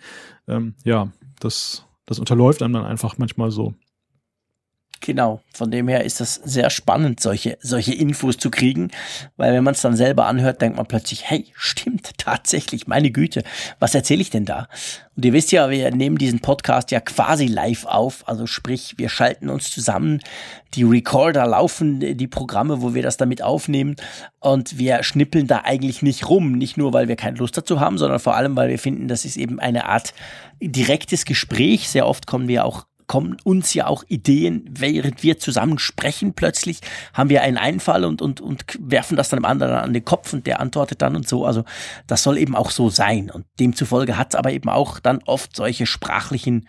Ähm, ja, das, das unterläuft einem dann einfach manchmal so. Genau, von dem her ist das sehr spannend, solche, solche Infos zu kriegen, weil wenn man es dann selber anhört, denkt man plötzlich, hey, stimmt, [LAUGHS] tatsächlich, meine Güte, was erzähle ich denn da? Und ihr wisst ja, wir nehmen diesen Podcast ja quasi live auf, also sprich, wir schalten uns zusammen, die Recorder laufen, die Programme, wo wir das damit aufnehmen und wir schnippeln da eigentlich nicht rum, nicht nur, weil wir keine Lust dazu haben, sondern vor allem, weil wir finden, das ist eben eine Art direktes Gespräch. Sehr oft kommen wir auch kommen uns ja auch Ideen, während wir zusammen sprechen. Plötzlich haben wir einen Einfall und, und, und werfen das dann dem anderen an den Kopf und der antwortet dann und so. Also das soll eben auch so sein. Und demzufolge hat es aber eben auch dann oft solche sprachlichen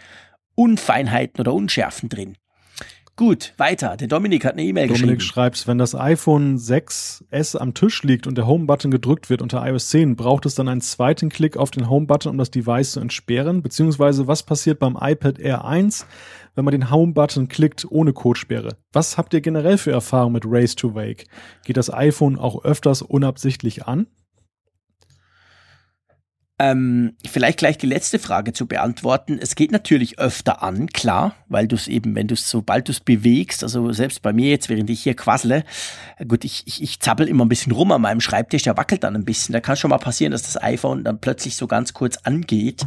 Unfeinheiten oder Unschärfen drin. Gut, weiter. Der Dominik hat eine E-Mail geschrieben. Dominik schreibt, wenn das iPhone 6S am Tisch liegt und der Home-Button gedrückt wird unter iOS 10, braucht es dann einen zweiten Klick auf den Home-Button, um das Device zu entsperren? Beziehungsweise was passiert beim iPad Air 1, wenn man den Home-Button klickt ohne Codesperre? Was habt ihr generell für Erfahrungen mit Race to Wake? Geht das iPhone auch öfters unabsichtlich an? Ähm, vielleicht gleich die letzte Frage zu beantworten. Es geht natürlich öfter an, klar, weil du es eben, wenn du es, sobald du es bewegst, also selbst bei mir jetzt, während ich hier quassle, gut, ich, ich, ich zappel immer ein bisschen rum an meinem Schreibtisch, der wackelt dann ein bisschen. Da kann schon mal passieren, dass das iPhone dann plötzlich so ganz kurz angeht.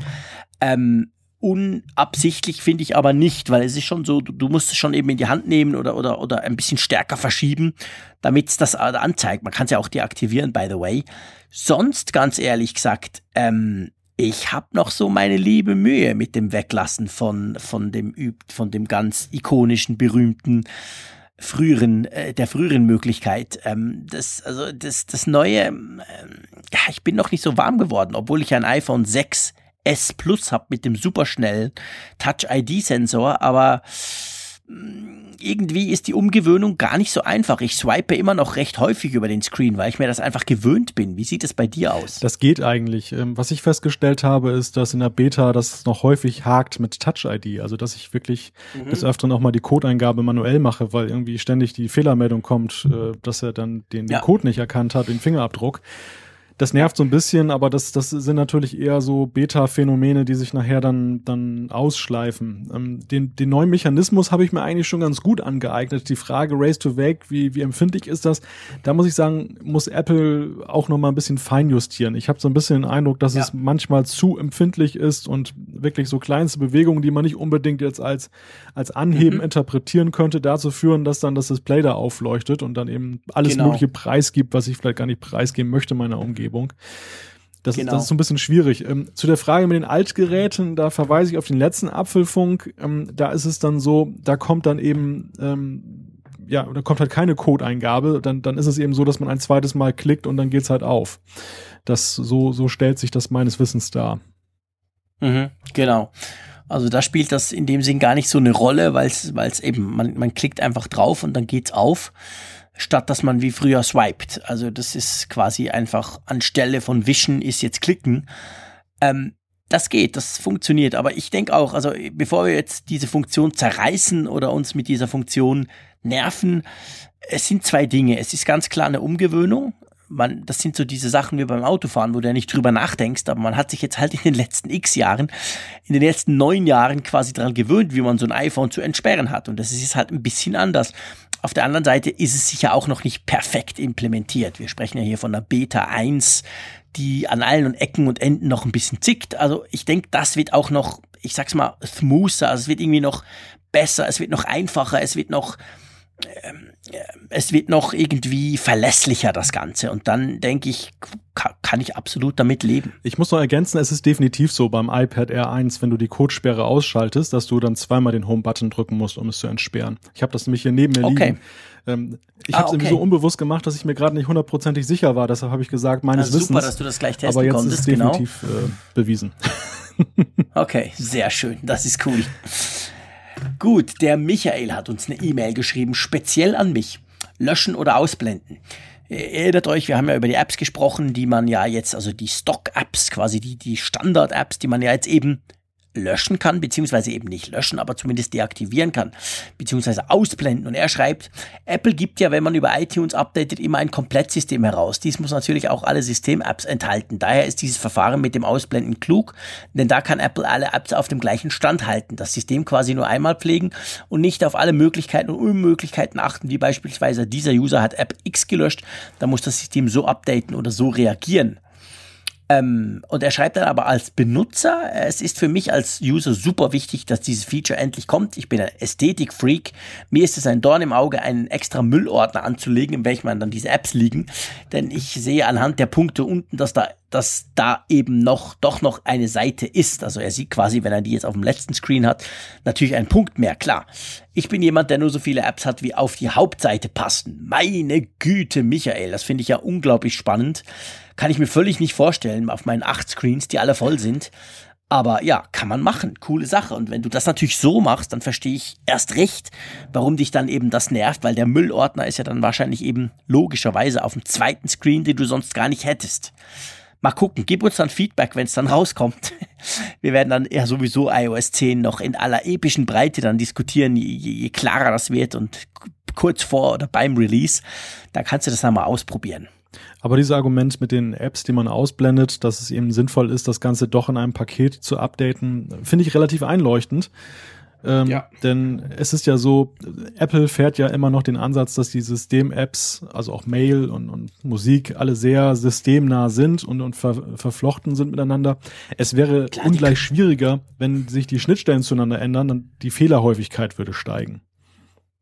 Ähm, unabsichtlich finde ich aber nicht, weil es ist schon so, du, du, musst es schon eben in die Hand nehmen oder, oder, oder ein bisschen stärker verschieben, damit es das anzeigt. Man kann es ja auch deaktivieren, by the way. Sonst, ganz ehrlich gesagt, ähm, ich habe noch so meine liebe Mühe mit dem Weglassen von, von, dem, von dem ganz ikonischen, berühmten früheren, äh, der früheren Möglichkeit. Ähm, das, also das, das neue, ähm, ja, ich bin noch nicht so warm geworden, obwohl ich ein iPhone 6 S Plus habe mit dem superschnellen Touch-ID-Sensor, aber mm, irgendwie ist die Umgewöhnung gar nicht so einfach. Ich swipe immer noch recht häufig über den Screen, weil ich mir das einfach gewöhnt bin. Wie sieht es bei dir aus? Das geht eigentlich. Ähm, was ich festgestellt habe, ist, dass in der Beta das noch häufig hakt mit Touch-ID. Also, dass ich wirklich mhm. des Öfteren auch mal die Codeingabe manuell mache, weil irgendwie ständig die Fehlermeldung kommt, äh, dass er dann den, den Code nicht erkannt hat, den Fingerabdruck das nervt so ein bisschen, aber das, das sind natürlich eher so Beta-Phänomene, die sich nachher dann, dann ausschleifen. Ähm, den, den neuen Mechanismus habe ich mir eigentlich schon ganz gut angeeignet. Die Frage Race to Wake, wie, wie empfindlich ist das? Da muss ich sagen, muss Apple auch noch mal ein bisschen feinjustieren. Ich habe so ein bisschen den Eindruck, dass ja. es manchmal zu empfindlich ist und wirklich so kleinste Bewegungen, die man nicht unbedingt jetzt als, als Anheben mhm. interpretieren könnte, dazu führen, dass dann das Display da aufleuchtet und dann eben alles genau. mögliche preisgibt, was ich vielleicht gar nicht preisgeben möchte meiner Umgebung. Umgebung. Das, genau. das ist so ein bisschen schwierig. Ähm, zu der Frage mit den Altgeräten, da verweise ich auf den letzten Apfelfunk. Ähm, da ist es dann so, da kommt dann eben, ähm, ja, da kommt halt keine Codeingabe. Dann, dann ist es eben so, dass man ein zweites Mal klickt und dann geht's halt auf. Das, so, so stellt sich das meines Wissens dar. Mhm, genau. Also da spielt das in dem Sinn gar nicht so eine Rolle, weil es eben, man, man klickt einfach drauf und dann geht's auf statt dass man wie früher swiped. Also das ist quasi einfach anstelle von wischen ist jetzt klicken. Ähm, das geht, das funktioniert. Aber ich denke auch, also bevor wir jetzt diese Funktion zerreißen oder uns mit dieser Funktion nerven, es sind zwei Dinge. Es ist ganz klar eine Umgewöhnung. Man, das sind so diese Sachen wie beim Autofahren, wo du ja nicht drüber nachdenkst, aber man hat sich jetzt halt in den letzten x Jahren, in den letzten neun Jahren quasi daran gewöhnt, wie man so ein iPhone zu entsperren hat. Und das ist halt ein bisschen anders. Auf der anderen Seite ist es sicher auch noch nicht perfekt implementiert. Wir sprechen ja hier von einer Beta 1, die an allen Ecken und Enden noch ein bisschen zickt. Also ich denke, das wird auch noch, ich sag's mal, smoother. Also es wird irgendwie noch besser, es wird noch einfacher, es wird noch, ähm, es wird noch irgendwie verlässlicher, das Ganze. Und dann denke ich, kann ich absolut damit leben. Ich muss noch ergänzen, es ist definitiv so beim iPad R1, wenn du die Codesperre ausschaltest, dass du dann zweimal den Home-Button drücken musst, um es zu entsperren. Ich habe das nämlich hier neben mir okay. liegen. Ähm, ich ah, habe es okay. so unbewusst gemacht, dass ich mir gerade nicht hundertprozentig sicher war. Deshalb habe ich gesagt, meines also Wissens. Super, dass du das gleich testen aber jetzt konntest, ist definitiv genau. äh, bewiesen. [LAUGHS] okay, sehr schön. Das ist cool. Gut, der Michael hat uns eine E-Mail geschrieben, speziell an mich. Löschen oder ausblenden. Erinnert euch, wir haben ja über die Apps gesprochen, die man ja jetzt, also die Stock-Apps, quasi die, die Standard-Apps, die man ja jetzt eben löschen kann, beziehungsweise eben nicht löschen, aber zumindest deaktivieren kann, beziehungsweise ausblenden. Und er schreibt, Apple gibt ja, wenn man über iTunes updatet, immer ein Komplettsystem heraus. Dies muss natürlich auch alle System-Apps enthalten. Daher ist dieses Verfahren mit dem Ausblenden klug, denn da kann Apple alle Apps auf dem gleichen Stand halten, das System quasi nur einmal pflegen und nicht auf alle Möglichkeiten und Unmöglichkeiten achten, wie beispielsweise dieser User hat App X gelöscht, da muss das System so updaten oder so reagieren. Ähm, und er schreibt dann aber als Benutzer, es ist für mich als User super wichtig, dass dieses Feature endlich kommt. Ich bin ein Ästhetik-Freak. Mir ist es ein Dorn im Auge, einen extra Müllordner anzulegen, in welchem dann diese Apps liegen. Denn ich sehe anhand der Punkte unten, dass da, dass da eben noch, doch noch eine Seite ist. Also er sieht quasi, wenn er die jetzt auf dem letzten Screen hat, natürlich einen Punkt mehr, klar. Ich bin jemand, der nur so viele Apps hat, wie auf die Hauptseite passen. Meine Güte, Michael, das finde ich ja unglaublich spannend. Kann ich mir völlig nicht vorstellen auf meinen acht Screens, die alle voll sind. Aber ja, kann man machen. Coole Sache. Und wenn du das natürlich so machst, dann verstehe ich erst recht, warum dich dann eben das nervt, weil der Müllordner ist ja dann wahrscheinlich eben logischerweise auf dem zweiten Screen, den du sonst gar nicht hättest. Mal gucken, gib uns dann Feedback, wenn es dann rauskommt. [LAUGHS] Wir werden dann ja sowieso iOS 10 noch in aller epischen Breite dann diskutieren, je, je klarer das wird und kurz vor oder beim Release. Da kannst du das dann mal ausprobieren. Aber dieses Argument mit den Apps, die man ausblendet, dass es eben sinnvoll ist, das Ganze doch in einem Paket zu updaten, finde ich relativ einleuchtend. Ähm, ja. Denn es ist ja so, Apple fährt ja immer noch den Ansatz, dass die System-Apps, also auch Mail und, und, Musik, alle sehr systemnah sind und, und ver, verflochten sind miteinander. Es wäre Klar, ungleich schwieriger, wenn sich die Schnittstellen zueinander ändern, dann die Fehlerhäufigkeit würde steigen.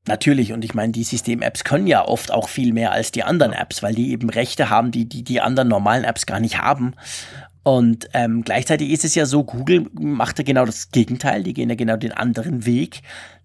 Natürlich, und ich meine, die System-Apps können ja oft auch viel mehr als die anderen Apps, weil die eben Rechte haben, die die, die anderen normalen Apps gar nicht haben. Und ähm, gleichzeitig ist es ja so, Google macht ja genau das Gegenteil, die gehen ja genau den anderen Weg.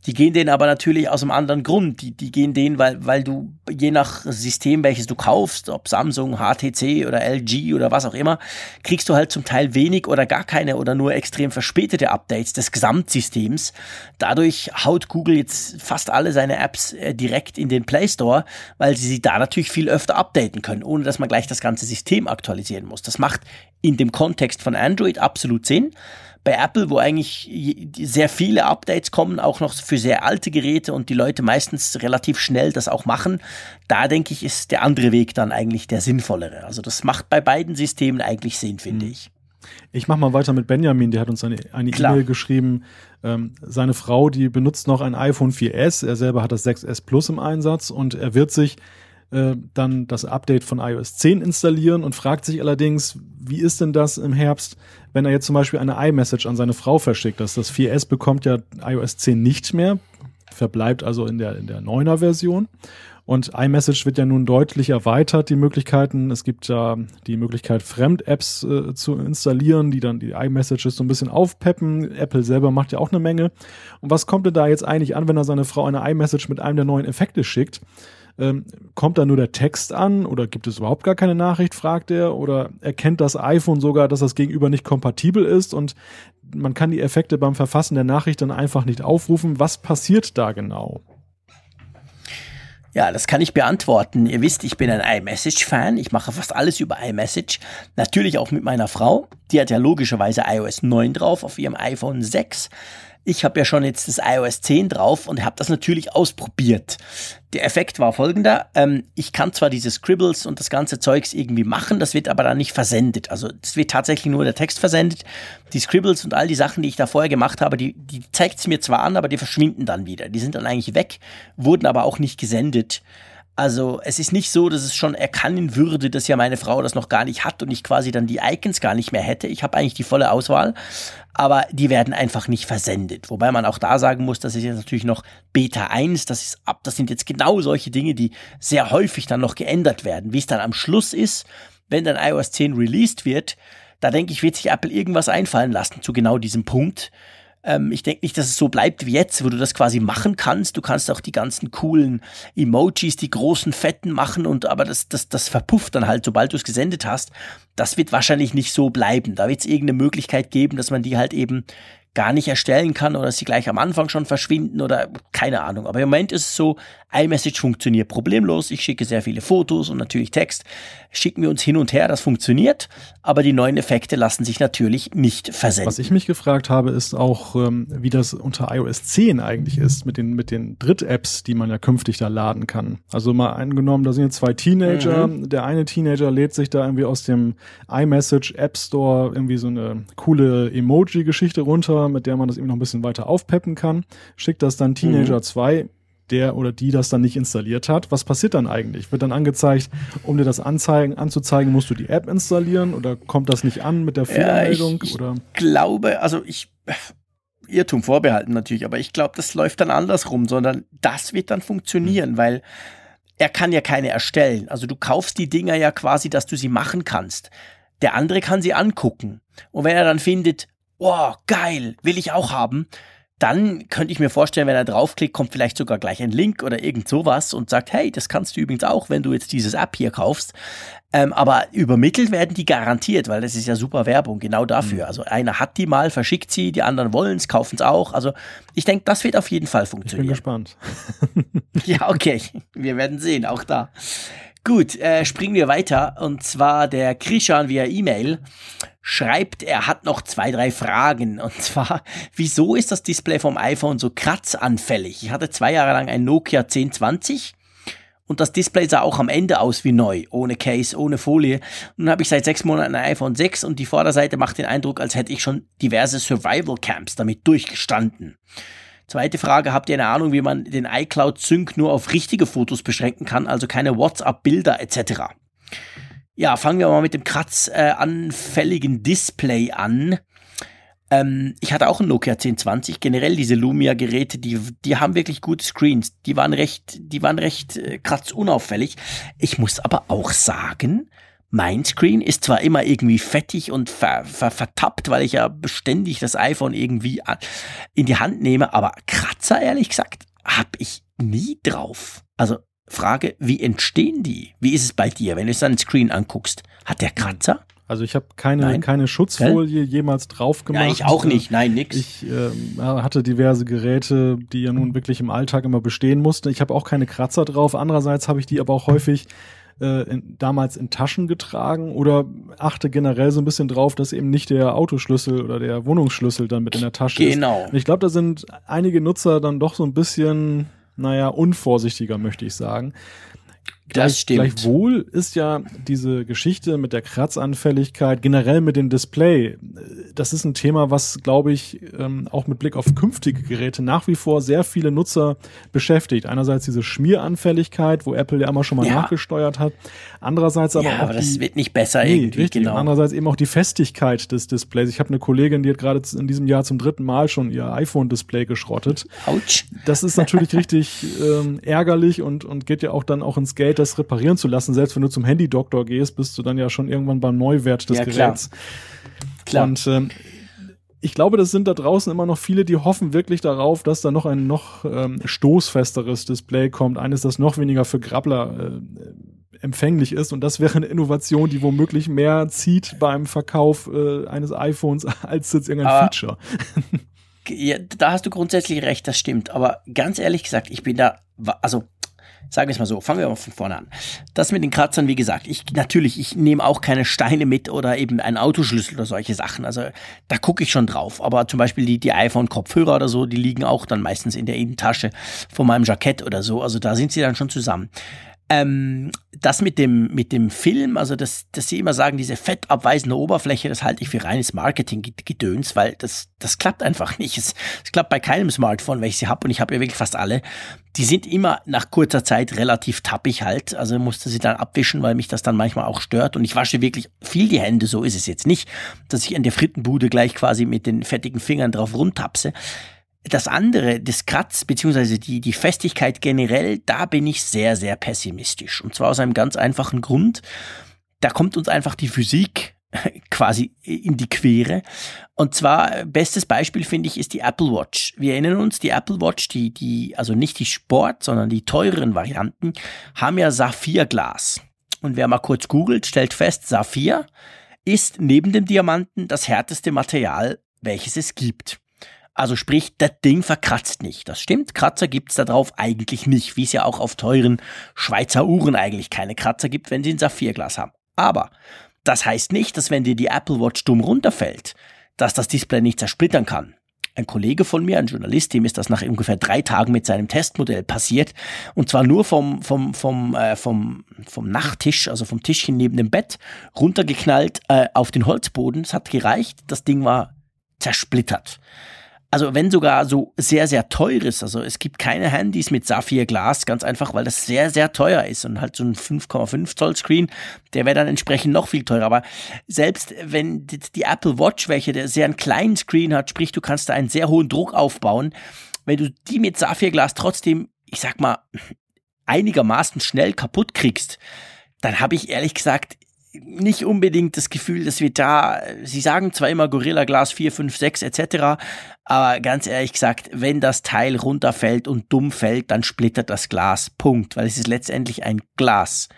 Die gehen denen aber natürlich aus einem anderen Grund. Die, die gehen denen, weil, weil du je nach System, welches du kaufst, ob Samsung, HTC oder LG oder was auch immer, kriegst du halt zum Teil wenig oder gar keine oder nur extrem verspätete Updates des Gesamtsystems. Dadurch haut Google jetzt fast alle seine Apps äh, direkt in den Play Store, weil sie sie da natürlich viel öfter updaten können, ohne dass man gleich das ganze System aktualisieren muss. Das macht in dem Kontext von Android absolut Sinn bei Apple, wo eigentlich sehr viele Updates kommen, auch noch für sehr alte Geräte und die Leute meistens relativ schnell das auch machen, da denke ich, ist der andere Weg dann eigentlich der sinnvollere. Also das macht bei beiden Systemen eigentlich Sinn, finde mhm. ich. Ich mache mal weiter mit Benjamin, der hat uns eine E-Mail geschrieben. Ähm, seine Frau, die benutzt noch ein iPhone 4S, er selber hat das 6S Plus im Einsatz und er wird sich äh, dann das Update von iOS 10 installieren und fragt sich allerdings, wie ist denn das im Herbst, wenn er jetzt zum Beispiel eine iMessage an seine Frau verschickt. Das, das 4S bekommt ja iOS 10 nicht mehr, verbleibt also in der, in der 9er Version. Und iMessage wird ja nun deutlich erweitert, die Möglichkeiten. Es gibt ja die Möglichkeit, Fremd-Apps äh, zu installieren, die dann die iMessages so ein bisschen aufpeppen. Apple selber macht ja auch eine Menge. Und was kommt denn da jetzt eigentlich an, wenn er seine Frau eine iMessage mit einem der neuen Effekte schickt? Ähm, kommt da nur der Text an oder gibt es überhaupt gar keine Nachricht, fragt er, oder erkennt das iPhone sogar, dass das Gegenüber nicht kompatibel ist und man kann die Effekte beim Verfassen der Nachricht dann einfach nicht aufrufen. Was passiert da genau? Ja, das kann ich beantworten. Ihr wisst, ich bin ein iMessage-Fan. Ich mache fast alles über iMessage. Natürlich auch mit meiner Frau. Die hat ja logischerweise iOS 9 drauf auf ihrem iPhone 6. Ich habe ja schon jetzt das iOS 10 drauf und habe das natürlich ausprobiert. Der Effekt war folgender. Ähm, ich kann zwar diese Scribbles und das ganze Zeugs irgendwie machen, das wird aber dann nicht versendet. Also es wird tatsächlich nur der Text versendet. Die Scribbles und all die Sachen, die ich da vorher gemacht habe, die, die zeigt es mir zwar an, aber die verschwinden dann wieder. Die sind dann eigentlich weg, wurden aber auch nicht gesendet. Also es ist nicht so, dass es schon erkennen würde, dass ja meine Frau das noch gar nicht hat und ich quasi dann die Icons gar nicht mehr hätte. Ich habe eigentlich die volle Auswahl, aber die werden einfach nicht versendet. Wobei man auch da sagen muss, das ist jetzt natürlich noch Beta 1, das ist ab, das sind jetzt genau solche Dinge, die sehr häufig dann noch geändert werden. Wie es dann am Schluss ist, wenn dann iOS 10 released wird, da denke ich, wird sich Apple irgendwas einfallen lassen zu genau diesem Punkt ähm, ich denke nicht, dass es so bleibt wie jetzt, wo du das quasi machen kannst. Du kannst auch die ganzen coolen Emojis, die großen Fetten machen und aber das, das, das verpufft dann halt, sobald du es gesendet hast. Das wird wahrscheinlich nicht so bleiben. Da wird es irgendeine Möglichkeit geben, dass man die halt eben gar nicht erstellen kann oder sie gleich am Anfang schon verschwinden oder keine Ahnung. Aber im Moment ist es so, iMessage funktioniert problemlos. Ich schicke sehr viele Fotos und natürlich Text. Schicken wir uns hin und her, das funktioniert. Aber die neuen Effekte lassen sich natürlich nicht versenden. Was ich mich gefragt habe, ist auch, ähm, wie das unter iOS 10 eigentlich ist mit den, mit den Dritt-Apps, die man ja künftig da laden kann. Also mal angenommen, da sind jetzt zwei Teenager. Mhm. Der eine Teenager lädt sich da irgendwie aus dem iMessage App Store irgendwie so eine coole Emoji-Geschichte runter, mit der man das eben noch ein bisschen weiter aufpeppen kann. Schickt das dann Teenager 2 mhm der oder die das dann nicht installiert hat. Was passiert dann eigentlich? Wird dann angezeigt, um dir das anzeigen, anzuzeigen, musst du die App installieren oder kommt das nicht an mit der Fehlermeldung? Ja, ich, oder? glaube, also ich Irrtum vorbehalten natürlich, aber ich glaube, das läuft dann andersrum, sondern das wird dann funktionieren, mhm. weil er kann ja keine erstellen. Also du kaufst die Dinger ja quasi, dass du sie machen kannst. Der andere kann sie angucken. Und wenn er dann findet, oh, geil, will ich auch haben, dann könnte ich mir vorstellen, wenn er draufklickt, kommt vielleicht sogar gleich ein Link oder irgend sowas und sagt, hey, das kannst du übrigens auch, wenn du jetzt dieses App hier kaufst. Ähm, aber übermittelt werden die garantiert, weil das ist ja super Werbung, genau dafür. Mhm. Also einer hat die mal, verschickt sie, die anderen wollen es, kaufen es auch. Also ich denke, das wird auf jeden Fall funktionieren. Ich bin gespannt. [LAUGHS] [LAUGHS] ja, okay. Wir werden sehen, auch da. Gut, äh, springen wir weiter. Und zwar der Krishan via E-Mail schreibt, er hat noch zwei, drei Fragen. Und zwar, [LAUGHS] wieso ist das Display vom iPhone so kratzanfällig? Ich hatte zwei Jahre lang ein Nokia 1020 und das Display sah auch am Ende aus wie neu, ohne Case, ohne Folie. Nun habe ich seit sechs Monaten ein iPhone 6 und die Vorderseite macht den Eindruck, als hätte ich schon diverse Survival Camps damit durchgestanden. Zweite Frage, habt ihr eine Ahnung, wie man den iCloud Sync nur auf richtige Fotos beschränken kann, also keine WhatsApp-Bilder etc.? Ja, fangen wir mal mit dem kratzanfälligen Display an. Ähm, ich hatte auch ein Nokia 1020. Generell diese Lumia-Geräte, die, die haben wirklich gute Screens. Die waren recht, die waren recht äh, kratzunauffällig. Ich muss aber auch sagen, Mein Screen ist zwar immer irgendwie fettig und ver, ver, vertappt, weil ich ja beständig das iPhone irgendwie in die Hand nehme, aber Kratzer, ehrlich gesagt, habe ich nie drauf. Also Frage, wie entstehen die? Wie ist es bei dir, wenn du deinen Screen anguckst? Hat der Kratzer? Also ich habe keine, keine Schutzfolie jemals drauf gemacht. Ja, ich auch nicht, nein, nix. Ich äh, hatte diverse Geräte, die ja nun wirklich im Alltag immer bestehen mussten. Ich habe auch keine Kratzer drauf. Andererseits habe ich die aber auch häufig äh, in, damals in Taschen getragen oder achte generell so ein bisschen drauf, dass eben nicht der Autoschlüssel oder der Wohnungsschlüssel dann mit in der Tasche genau. ist. Genau. Ich glaube, da sind einige Nutzer dann doch so ein bisschen naja, unvorsichtiger, möchte ich sagen. Das stimmt. Gleichwohl ist ja diese Geschichte mit der Kratzanfälligkeit, generell mit dem Display, das ist ein Thema, was, glaube ich, ähm, auch mit Blick auf künftige Geräte nach wie vor sehr viele Nutzer beschäftigt. Einerseits diese Schmieranfälligkeit, wo Apple ja immer schon mal ja. nachgesteuert hat. Andererseits aber ja, auch. aber das die, wird nicht besser nee, irgendwie, richtig. genau. Andererseits eben auch die Festigkeit des Displays. Ich habe eine Kollegin, die hat gerade in diesem Jahr zum dritten Mal schon ihr iPhone-Display geschrottet. Autsch. Das ist natürlich [LAUGHS] richtig ähm, ärgerlich und, und geht ja auch dann auch ins Geld, das reparieren zu lassen. Selbst wenn du zum Handy-Doktor gehst, bist du dann ja schon irgendwann beim Neuwert des ja, Geräts. Klar. klar. Und ähm, ich glaube, das sind da draußen immer noch viele, die hoffen wirklich darauf, dass da noch ein noch ähm, stoßfesteres Display kommt, eines, das noch weniger für Grabbler äh, empfänglich ist. Und das wäre eine Innovation, die womöglich mehr zieht beim Verkauf äh, eines iPhones [LAUGHS] als jetzt irgendein Aber Feature. [LAUGHS] Ja, da hast du grundsätzlich recht, das stimmt. Aber ganz ehrlich gesagt, ich bin da, also sagen wir es mal so, fangen wir mal von vorne an. Das mit den Kratzern, wie gesagt, ich natürlich, ich nehme auch keine Steine mit oder eben einen Autoschlüssel oder solche Sachen. Also da gucke ich schon drauf. Aber zum Beispiel die, die iPhone-Kopfhörer oder so, die liegen auch dann meistens in der Innentasche von meinem Jackett oder so. Also da sind sie dann schon zusammen. Ähm, das mit dem, mit dem Film, also das, dass sie immer sagen, diese fettabweisende Oberfläche, das halte ich für reines Marketing-Gedöns, weil das, das klappt einfach nicht. Es, es klappt bei keinem Smartphone, welches ich habe, und ich habe ja wirklich fast alle. Die sind immer nach kurzer Zeit relativ tappig halt, also musste sie dann abwischen, weil mich das dann manchmal auch stört. Und ich wasche wirklich viel die Hände, so ist es jetzt nicht, dass ich in der Frittenbude gleich quasi mit den fettigen Fingern drauf rumtapse das andere, das Kratz, beziehungsweise die, die Festigkeit generell, da bin ich sehr, sehr pessimistisch. Und zwar aus einem ganz einfachen Grund. Da kommt uns einfach die Physik [LAUGHS] quasi in die Quere. Und zwar, bestes Beispiel finde ich, ist die Apple Watch. Wir erinnern uns, die Apple Watch, die, die, also nicht die Sport, sondern die teureren Varianten, haben ja Saphirglas. Und wer mal kurz googelt, stellt fest, Saphir ist neben dem Diamanten das härteste Material, welches es gibt. Also sprich, das Ding verkratzt nicht. Das stimmt, Kratzer gibt's da drauf eigentlich nicht, wie es ja auch auf teuren Schweizer Uhren eigentlich keine Kratzer gibt, wenn sie ein Saphirglas haben. Aber das heißt nicht, dass wenn dir die Apple Watch dumm runterfällt, dass das Display nicht zersplittern kann. Ein Kollege von mir, ein Journalist, dem ist das nach ungefähr drei Tagen mit seinem Testmodell passiert. Und zwar nur vom, vom, vom, äh, vom, vom Nachttisch, also vom Tischchen neben dem Bett, runtergeknallt äh, auf den Holzboden. Es hat gereicht. Das Ding war zersplittert also wenn sogar so sehr, sehr teures, also es gibt keine Handys mit Saphir-Glas, ganz einfach, weil das sehr, sehr teuer ist und halt so ein 5,5 Zoll Screen, der wäre dann entsprechend noch viel teurer. Aber selbst wenn die Apple Watch, welche der sehr einen kleinen Screen hat, sprich, du kannst da einen sehr hohen Druck aufbauen, wenn du die mit Saphir-Glas trotzdem, ich sag mal, einigermaßen schnell kaputt kriegst, dann habe ich ehrlich gesagt nicht unbedingt das Gefühl, dass wir da, sie sagen zwar immer Gorilla Glas 4, 5, 6 etc., aber ganz ehrlich gesagt, wenn das Teil runterfällt und dumm fällt, dann splittert das Glas. Punkt. Weil es ist letztendlich ein Glas.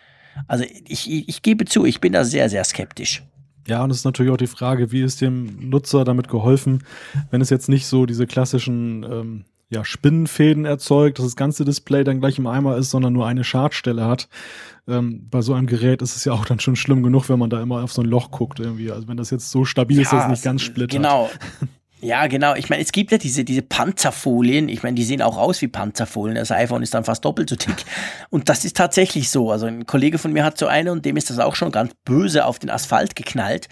Also ich, ich, ich gebe zu, ich bin da sehr, sehr skeptisch. Ja, und es ist natürlich auch die Frage, wie ist dem Nutzer damit geholfen, wenn es jetzt nicht so diese klassischen ähm, ja, Spinnenfäden erzeugt, dass das ganze Display dann gleich im Eimer ist, sondern nur eine Schadstelle hat. Ähm, bei so einem Gerät ist es ja auch dann schon schlimm genug, wenn man da immer auf so ein Loch guckt irgendwie. Also wenn das jetzt so stabil ja, ist, dass es nicht ganz splittert. Genau. [LAUGHS] Ja, genau. Ich meine, es gibt ja diese, diese Panzerfolien. Ich meine, die sehen auch aus wie Panzerfolien. Das iPhone ist dann fast doppelt so dick. Und das ist tatsächlich so. Also ein Kollege von mir hat so eine und dem ist das auch schon ganz böse auf den Asphalt geknallt.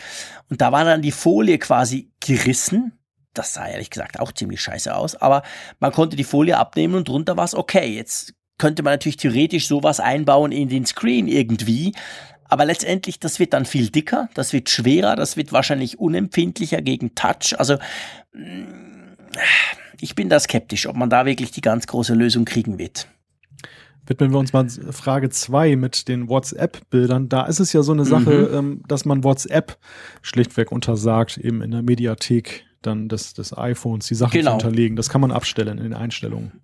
Und da war dann die Folie quasi gerissen das sah ehrlich gesagt auch ziemlich scheiße aus, aber man konnte die Folie abnehmen und drunter war es okay. Jetzt könnte man natürlich theoretisch sowas einbauen in den Screen irgendwie, aber letztendlich, das wird dann viel dicker, das wird schwerer, das wird wahrscheinlich unempfindlicher gegen Touch. Also mm, ich bin da skeptisch, ob man da wirklich die ganz große Lösung kriegen wird. Widmen wir uns mal Frage zwei mit den WhatsApp-Bildern. Da ist es ja so eine Sache, mhm. ähm, dass man WhatsApp schlichtweg untersagt, eben in der Mediathek dann des, des iPhones die Sachen genau. zu hinterlegen. Das kann man abstellen in den Einstellungen.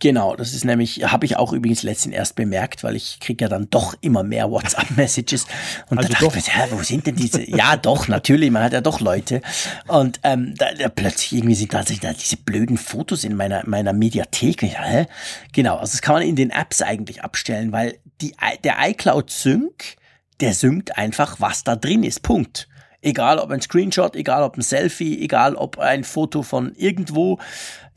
Genau, das ist nämlich, habe ich auch übrigens letztens erst bemerkt, weil ich kriege ja dann doch immer mehr WhatsApp-Messages. Und also da dachte ich, hä, wo sind denn diese? ja, doch, natürlich, man hat ja doch Leute. Und ähm, da, da plötzlich irgendwie sind da, da diese blöden Fotos in meiner, meiner Mediathek. Ja, hä? Genau, also das kann man in den Apps eigentlich abstellen, weil die, der iCloud Sync, der synkt einfach, was da drin ist. Punkt. Egal ob ein Screenshot, egal ob ein Selfie, egal ob ein Foto von irgendwo,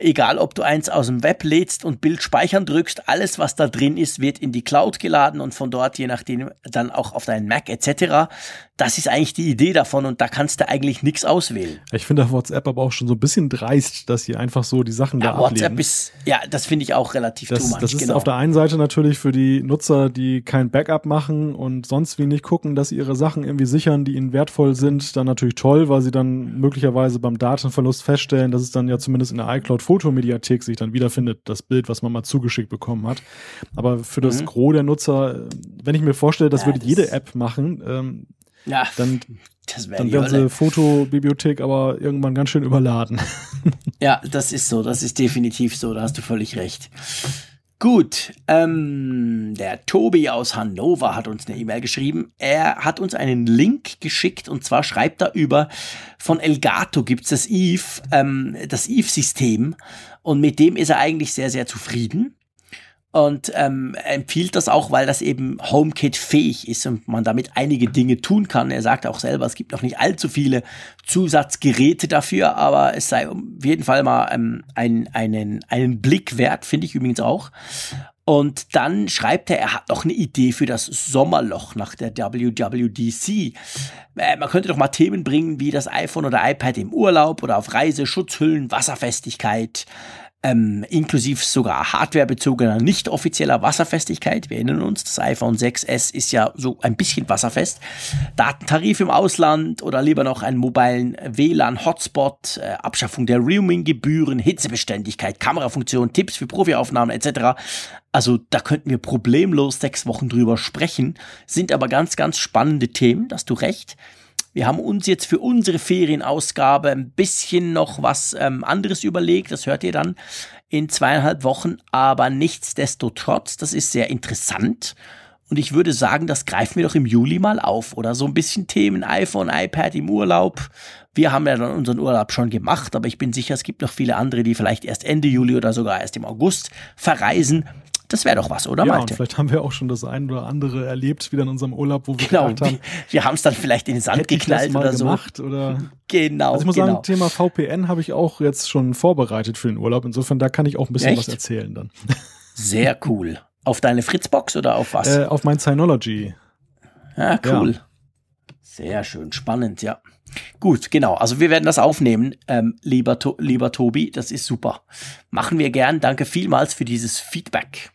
egal ob du eins aus dem Web lädst und Bild speichern drückst, alles was da drin ist, wird in die Cloud geladen und von dort je nachdem dann auch auf deinen Mac etc. Das ist eigentlich die Idee davon und da kannst du eigentlich nichts auswählen. Ich finde WhatsApp aber auch schon so ein bisschen dreist, dass sie einfach so die Sachen ja, da WhatsApp ablegen. ist, ja, das finde ich auch relativ das, Das ist genau. auf der einen Seite natürlich für die Nutzer, die kein Backup machen und sonst wie nicht gucken, dass sie ihre Sachen irgendwie sichern, die ihnen wertvoll sind, dann natürlich toll, weil sie dann möglicherweise beim Datenverlust feststellen, dass es dann ja zumindest in der iCloud Fotomediathek sich dann wiederfindet, das Bild, was man mal zugeschickt bekommen hat. Aber für das mhm. Gros der Nutzer, wenn ich mir vorstelle, das ja, würde das jede App machen, ähm, ja, dann, das wär dann wäre unsere Fotobibliothek aber irgendwann ganz schön überladen. Ja, das ist so, das ist definitiv so, da hast du völlig recht. Gut, ähm, der Tobi aus Hannover hat uns eine E-Mail geschrieben. Er hat uns einen Link geschickt und zwar schreibt er über, von Elgato gibt's das Eve, ähm, das Eve-System und mit dem ist er eigentlich sehr, sehr zufrieden und ähm, empfiehlt das auch, weil das eben HomeKit fähig ist und man damit einige Dinge tun kann. Er sagt auch selber, es gibt noch nicht allzu viele Zusatzgeräte dafür, aber es sei auf jeden Fall mal ähm, ein, einen, einen Blick wert, finde ich übrigens auch. Und dann schreibt er, er hat noch eine Idee für das Sommerloch nach der WWDC. Äh, man könnte doch mal Themen bringen wie das iPhone oder iPad im Urlaub oder auf Reise, Schutzhüllen, Wasserfestigkeit, ähm, inklusive sogar hardwarebezogener, nicht offizieller Wasserfestigkeit. Wir erinnern uns, das iPhone 6S ist ja so ein bisschen wasserfest. Datentarif im Ausland oder lieber noch einen mobilen WLAN-Hotspot, äh, Abschaffung der Roaming-Gebühren, Hitzebeständigkeit, Kamerafunktion, Tipps für Profiaufnahmen etc. Also da könnten wir problemlos sechs Wochen drüber sprechen, sind aber ganz, ganz spannende Themen, hast du recht. Wir haben uns jetzt für unsere Ferienausgabe ein bisschen noch was ähm, anderes überlegt. Das hört ihr dann in zweieinhalb Wochen. Aber nichtsdestotrotz, das ist sehr interessant. Und ich würde sagen, das greifen wir doch im Juli mal auf. Oder so ein bisschen Themen iPhone, iPad im Urlaub. Wir haben ja dann unseren Urlaub schon gemacht, aber ich bin sicher, es gibt noch viele andere, die vielleicht erst Ende Juli oder sogar erst im August verreisen. Das wäre doch was, oder ja, Malte? Und vielleicht haben wir auch schon das ein oder andere erlebt, wieder in unserem Urlaub, wo wir genau, gedacht haben. [LAUGHS] Wir, haben es dann vielleicht in den Sand geknallt oder so. Gemacht, oder [LAUGHS] genau. Also ich muss genau. sagen, Thema VPN habe ich auch jetzt schon vorbereitet für den Urlaub. Insofern, da kann ich auch ein bisschen Echt? was erzählen dann. [LAUGHS] Sehr cool. Auf deine Fritzbox oder auf was? Äh, auf mein Synology. Ja, cool. Ja. Sehr schön, spannend, ja. Gut, genau. Also wir werden das aufnehmen, ähm, lieber, to lieber Tobi. Das ist super. Machen wir gern. Danke vielmals für dieses Feedback.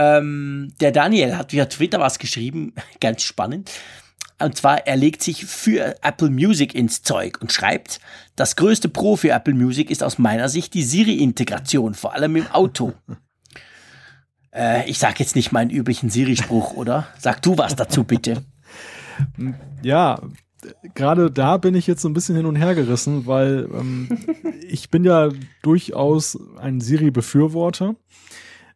Ähm, der Daniel hat via Twitter was geschrieben, [LAUGHS] ganz spannend. Und zwar, er legt sich für Apple Music ins Zeug und schreibt, das größte Pro für Apple Music ist aus meiner Sicht die Siri-Integration, vor allem im Auto. [LAUGHS] äh, ich sag jetzt nicht meinen üblichen Siri-Spruch, oder? Sag du was dazu, bitte. [LAUGHS] Ja, gerade da bin ich jetzt so ein bisschen hin und her gerissen, weil ähm, ich bin ja durchaus ein Siri-Befürworter.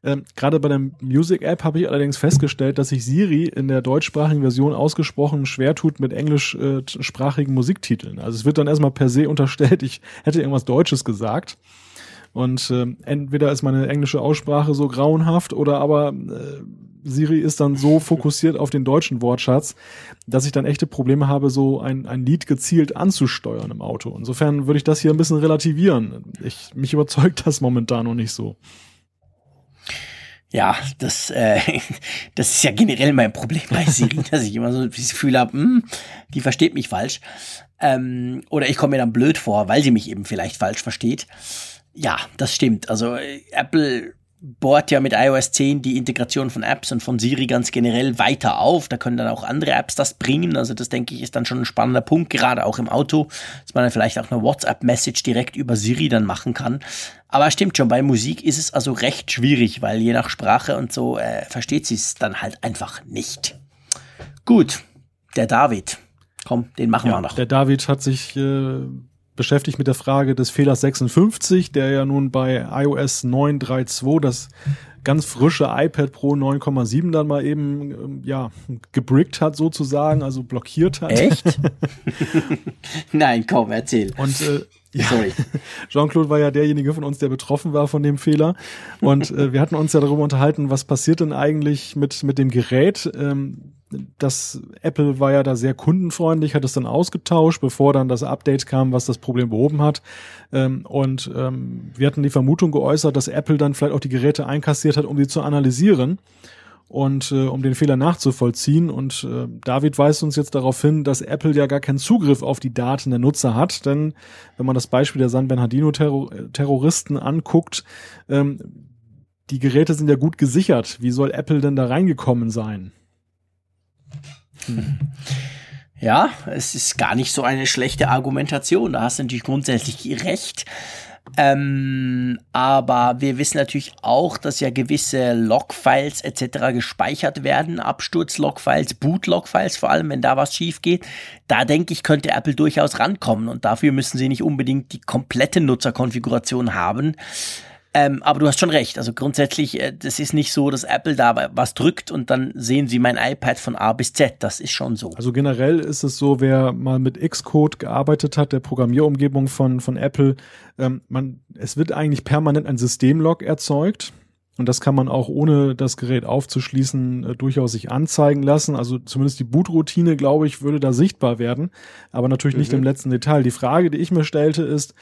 Ähm, Gerade bei der Music-App habe ich allerdings festgestellt, dass sich Siri in der deutschsprachigen Version ausgesprochen schwer tut mit englischsprachigen äh, Musiktiteln. Also es wird dann erstmal per se unterstellt, ich hätte irgendwas Deutsches gesagt. Und äh, entweder ist meine englische Aussprache so grauenhaft oder aber äh, Siri ist dann so fokussiert auf den deutschen Wortschatz, dass ich dann echte Probleme habe, so ein, ein Lied gezielt anzusteuern im Auto. Insofern würde ich das hier ein bisschen relativieren. Ich, mich überzeugt das momentan noch nicht so. Ja, das, äh, [LAUGHS] das ist ja generell mein Problem bei Siri, [LAUGHS] dass ich immer so das Gefühl habe, hm, die versteht mich falsch. Ähm, oder ich komme mir dann blöd vor, weil sie mich eben vielleicht falsch versteht. Ja, das stimmt. Also äh, Apple bohrt ja mit iOS 10 die Integration von Apps und von Siri ganz generell weiter auf. Da können dann auch andere Apps das bringen. Also das denke ich ist dann schon ein spannender Punkt, gerade auch im Auto, dass man dann vielleicht auch eine WhatsApp-Message direkt über Siri dann machen kann. Aber stimmt schon, bei Musik ist es also recht schwierig, weil je nach Sprache und so äh, versteht sie es dann halt einfach nicht. Gut, der David. Komm, den machen ja, wir noch. Der David hat sich äh, beschäftigt mit der Frage des Fehlers 56, der ja nun bei iOS 9.3.2 das ganz frische iPad Pro 9,7 dann mal eben ähm, ja gebrickt hat sozusagen, also blockiert hat. Echt? [LAUGHS] Nein, komm, erzähl. Und äh, ja, Jean-Claude war ja derjenige von uns, der betroffen war von dem Fehler. Und äh, wir hatten uns ja darüber unterhalten, was passiert denn eigentlich mit, mit dem Gerät. Ähm, das Apple war ja da sehr kundenfreundlich, hat es dann ausgetauscht, bevor dann das Update kam, was das Problem behoben hat. Ähm, und ähm, wir hatten die Vermutung geäußert, dass Apple dann vielleicht auch die Geräte einkassiert hat, um sie zu analysieren und äh, um den Fehler nachzuvollziehen. Und äh, David weist uns jetzt darauf hin, dass Apple ja gar keinen Zugriff auf die Daten der Nutzer hat. Denn wenn man das Beispiel der San Bernardino-Terroristen anguckt, ähm, die Geräte sind ja gut gesichert. Wie soll Apple denn da reingekommen sein? Hm. Ja, es ist gar nicht so eine schlechte Argumentation. Da hast du natürlich grundsätzlich recht. Ähm, aber wir wissen natürlich auch, dass ja gewisse Logfiles etc. gespeichert werden, Absturz-Logfiles, Boot-Logfiles, vor allem wenn da was schief geht. Da denke ich, könnte Apple durchaus rankommen und dafür müssen sie nicht unbedingt die komplette Nutzerkonfiguration haben. Ähm, aber du hast schon recht. Also grundsätzlich, äh, das ist nicht so, dass Apple da was drückt und dann sehen sie mein iPad von A bis Z. Das ist schon so. Also generell ist es so, wer mal mit Xcode gearbeitet hat, der Programmierumgebung von, von Apple, ähm, man, es wird eigentlich permanent ein Systemlog erzeugt. Und das kann man auch ohne das Gerät aufzuschließen äh, durchaus sich anzeigen lassen. Also zumindest die Bootroutine, glaube ich, würde da sichtbar werden, aber natürlich mhm. nicht im letzten Detail. Die Frage, die ich mir stellte, ist,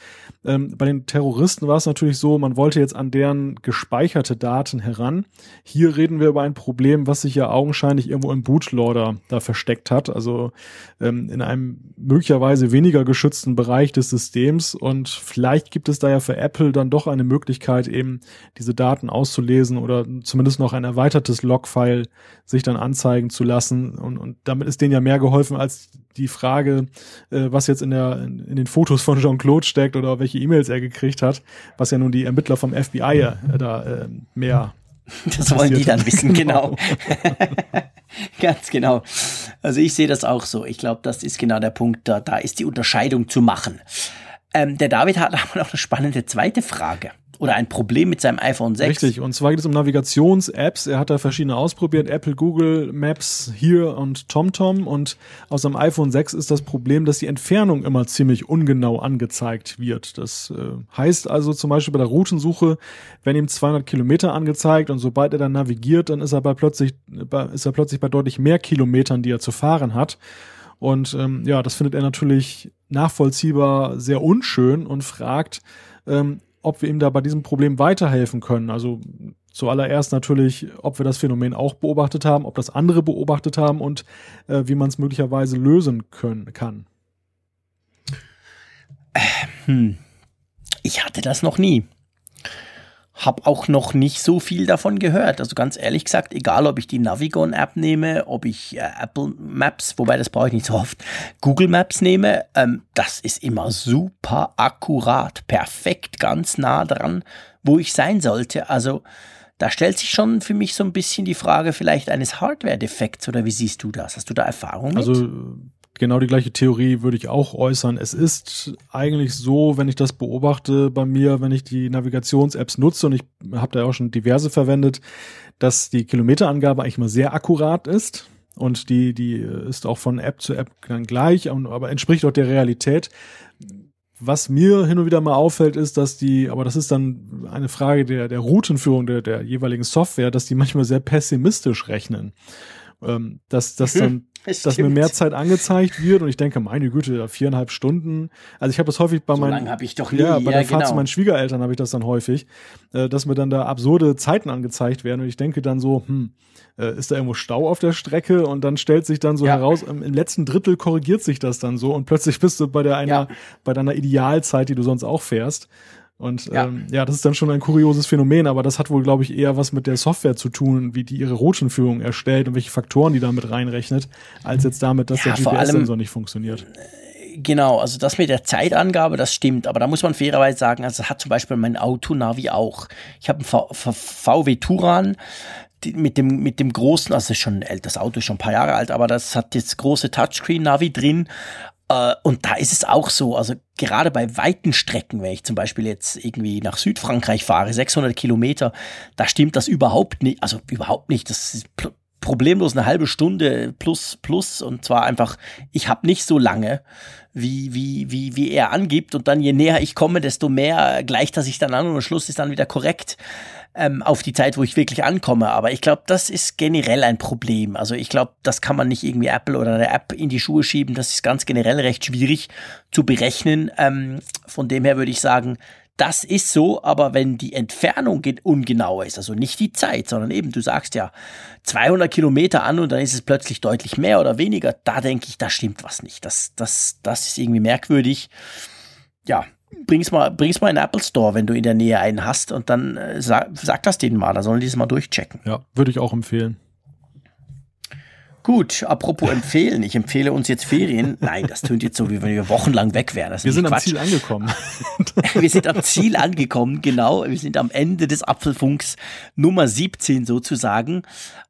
ähm, bei den Terroristen war es natürlich so, man wollte jetzt an deren gespeicherte Daten heran. Hier reden wir über ein Problem, was sich ja augenscheinlich irgendwo im Bootloader da versteckt hat, also ähm, in einem möglicherweise weniger geschützten Bereich des Systems. Und vielleicht gibt es da ja für Apple dann doch eine Möglichkeit, eben diese Daten auszulösen lesen oder zumindest noch ein erweitertes Logfile sich dann anzeigen zu lassen. Und, und damit ist denen ja mehr geholfen als die Frage, äh, was jetzt in, der, in, in den Fotos von Jean-Claude steckt oder welche E-Mails er gekriegt hat, was ja nun die Ermittler vom FBI äh, da äh, mehr das wollen die dann wissen, [LAUGHS] genau. [LAUGHS] Ganz genau. Also ich sehe das auch so. Ich glaube, das ist genau der Punkt, da, da ist die Unterscheidung zu machen. Ähm, der David hat aber noch eine spannende zweite Frage oder ein Problem mit seinem iPhone 6. Richtig, und zwar geht es um Navigations-Apps. Er hat da verschiedene ausprobiert, Apple, Google, Maps, Here und TomTom. Und aus seinem iPhone 6 ist das Problem, dass die Entfernung immer ziemlich ungenau angezeigt wird. Das äh, heißt also zum Beispiel bei der Routensuche, wenn ihm 200 Kilometer angezeigt und sobald er dann navigiert, dann ist er bei plötzlich, bei, ist er plötzlich bei deutlich mehr Kilometern, die er zu fahren hat. Und ähm, ja, das findet er natürlich nachvollziehbar sehr unschön und fragt, ähm, ob wir ihm da bei diesem Problem weiterhelfen können. Also zuallererst natürlich, ob wir das Phänomen auch beobachtet haben, ob das andere beobachtet haben und äh, wie man es möglicherweise lösen können kann. Hm. Ich hatte das noch nie habe auch noch nicht so viel davon gehört. Also ganz ehrlich gesagt, egal ob ich die Navigon-App nehme, ob ich äh, Apple Maps, wobei das brauche ich nicht so oft, Google Maps nehme, ähm, das ist immer super akkurat, perfekt, ganz nah dran, wo ich sein sollte. Also da stellt sich schon für mich so ein bisschen die Frage vielleicht eines Hardware-Defekts oder wie siehst du das? Hast du da Erfahrung mit? Also genau die gleiche Theorie würde ich auch äußern. Es ist eigentlich so, wenn ich das beobachte bei mir, wenn ich die Navigations-Apps nutze und ich habe da auch schon diverse verwendet, dass die Kilometerangabe eigentlich mal sehr akkurat ist und die die ist auch von App zu App dann gleich, aber entspricht auch der Realität. Was mir hin und wieder mal auffällt, ist, dass die, aber das ist dann eine Frage der, der Routenführung der, der jeweiligen Software, dass die manchmal sehr pessimistisch rechnen. Ähm, dass, dass dann [LAUGHS] dass mir mehr Zeit angezeigt wird und ich denke, meine Güte, viereinhalb Stunden. Also ich habe das häufig bei so meinen, habe ich doch nie. ja, bei ja, der Fahrt genau. zu meinen Schwiegereltern habe ich das dann häufig, äh, dass mir dann da absurde Zeiten angezeigt werden und ich denke dann so, hm, äh, ist da irgendwo Stau auf der Strecke und dann stellt sich dann so ja. heraus, im, im, letzten Drittel korrigiert sich das dann so und plötzlich bist du bei der einer, ja. bei deiner Idealzeit, die du sonst auch fährst. Und ja. Ähm, ja, das ist dann schon ein kurioses Phänomen, aber das hat wohl, glaube ich, eher was mit der Software zu tun, wie die ihre Routenführung erstellt und welche Faktoren die damit reinrechnet, als jetzt damit, dass ja, der GPS-Sensor nicht funktioniert. Genau, also das mit der Zeitangabe, das stimmt, aber da muss man fairerweise sagen, also das hat zum Beispiel mein Auto-Navi auch. Ich habe einen VW Turan, mit dem, mit dem großen, also schon das Auto ist schon ein paar Jahre alt, aber das hat jetzt große Touchscreen-Navi drin. Äh, und da ist es auch so, also gerade bei weiten Strecken, wenn ich zum Beispiel jetzt irgendwie nach Südfrankreich fahre, 600 Kilometer, da stimmt das überhaupt nicht, also überhaupt nicht, das ist problemlos eine halbe Stunde plus plus und zwar einfach, ich habe nicht so lange, wie, wie, wie, wie er angibt und dann je näher ich komme, desto mehr gleicht er sich dann an und am Schluss ist dann wieder korrekt ähm, auf die Zeit, wo ich wirklich ankomme. Aber ich glaube, das ist generell ein Problem. Also ich glaube, das kann man nicht irgendwie Apple oder der App in die Schuhe schieben. Das ist ganz generell recht schwierig zu berechnen. Ähm, von dem her würde ich sagen, das ist so, aber wenn die Entfernung ungenauer ist, also nicht die Zeit, sondern eben, du sagst ja 200 Kilometer an und dann ist es plötzlich deutlich mehr oder weniger, da denke ich, da stimmt was nicht. Das, das, das ist irgendwie merkwürdig. Ja, bring's mal, bring's mal in den Apple Store, wenn du in der Nähe einen hast und dann äh, sag, sag das denen mal, da sollen die es mal durchchecken. Ja, würde ich auch empfehlen. Gut, apropos empfehlen, ich empfehle uns jetzt Ferien. Nein, das tönt jetzt so, wie wenn wir wochenlang weg wären. wir sind Quatsch. am Ziel angekommen. [LAUGHS] wir sind am Ziel angekommen, genau. Wir sind am Ende des Apfelfunks Nummer 17 sozusagen.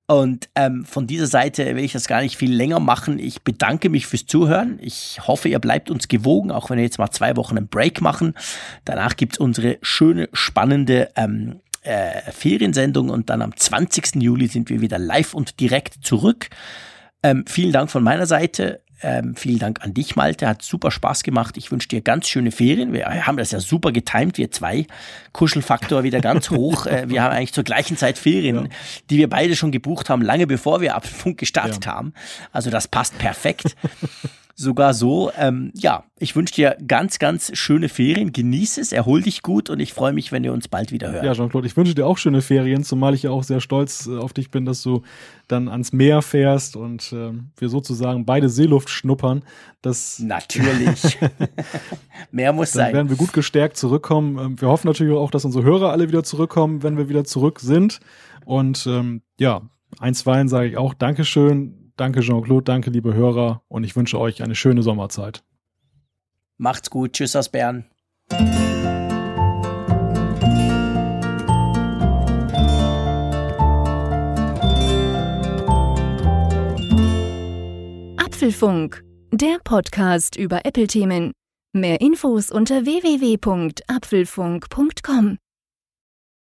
Und ähm, von dieser Seite will ich das gar nicht viel länger machen. Ich bedanke mich fürs Zuhören. Ich hoffe, ihr bleibt uns gewogen, auch wenn wir jetzt mal zwei Wochen einen Break machen. Danach gibt's unsere schöne, spannende ähm, äh, Feriensendung und dann am 20. Juli sind wir wieder live und direkt zurück. Ähm, vielen Dank von meiner Seite. Ähm, vielen Dank an dich, Malte. Hat super Spaß gemacht. Ich wünsche dir ganz schöne Ferien. Wir haben das ja super getimt, wir zwei. Kuschelfaktor wieder ganz [LAUGHS] hoch. äh, wir haben eigentlich zur gleichen Zeit Ferien, ja. die wir beide schon gebucht haben, lange bevor wir ab Funk gestartet ja. haben. Also das passt perfekt. [LAUGHS] sogar so. Ähm, ja, ich wünsche dir ganz, ganz schöne Ferien. Genieße es, erhol dich gut und ich freue mich, wenn wir uns bald wieder hören. Ja, Jean-Claude, ich wünsche dir auch schöne Ferien, zumal ich ja auch sehr stolz äh, auf dich bin, dass du dann ans Meer fährst und äh, wir sozusagen beide Seeluft schnuppern. Das natürlich. [LAUGHS] Mehr muss dann sein. Dann werden wir gut gestärkt zurückkommen. Ähm, wir hoffen natürlich auch, dass unsere Hörer alle wieder zurückkommen, wenn wir wieder zurück sind. Und ähm, ja, einstweilen sage ich auch Dankeschön Danke Jean-Claude, danke liebe Hörer und ich wünsche euch eine schöne Sommerzeit. Macht's gut, tschüss aus Bern. Apfelfunk, der Podcast über Apple-Themen. Mehr Infos unter www.apfelfunk.com.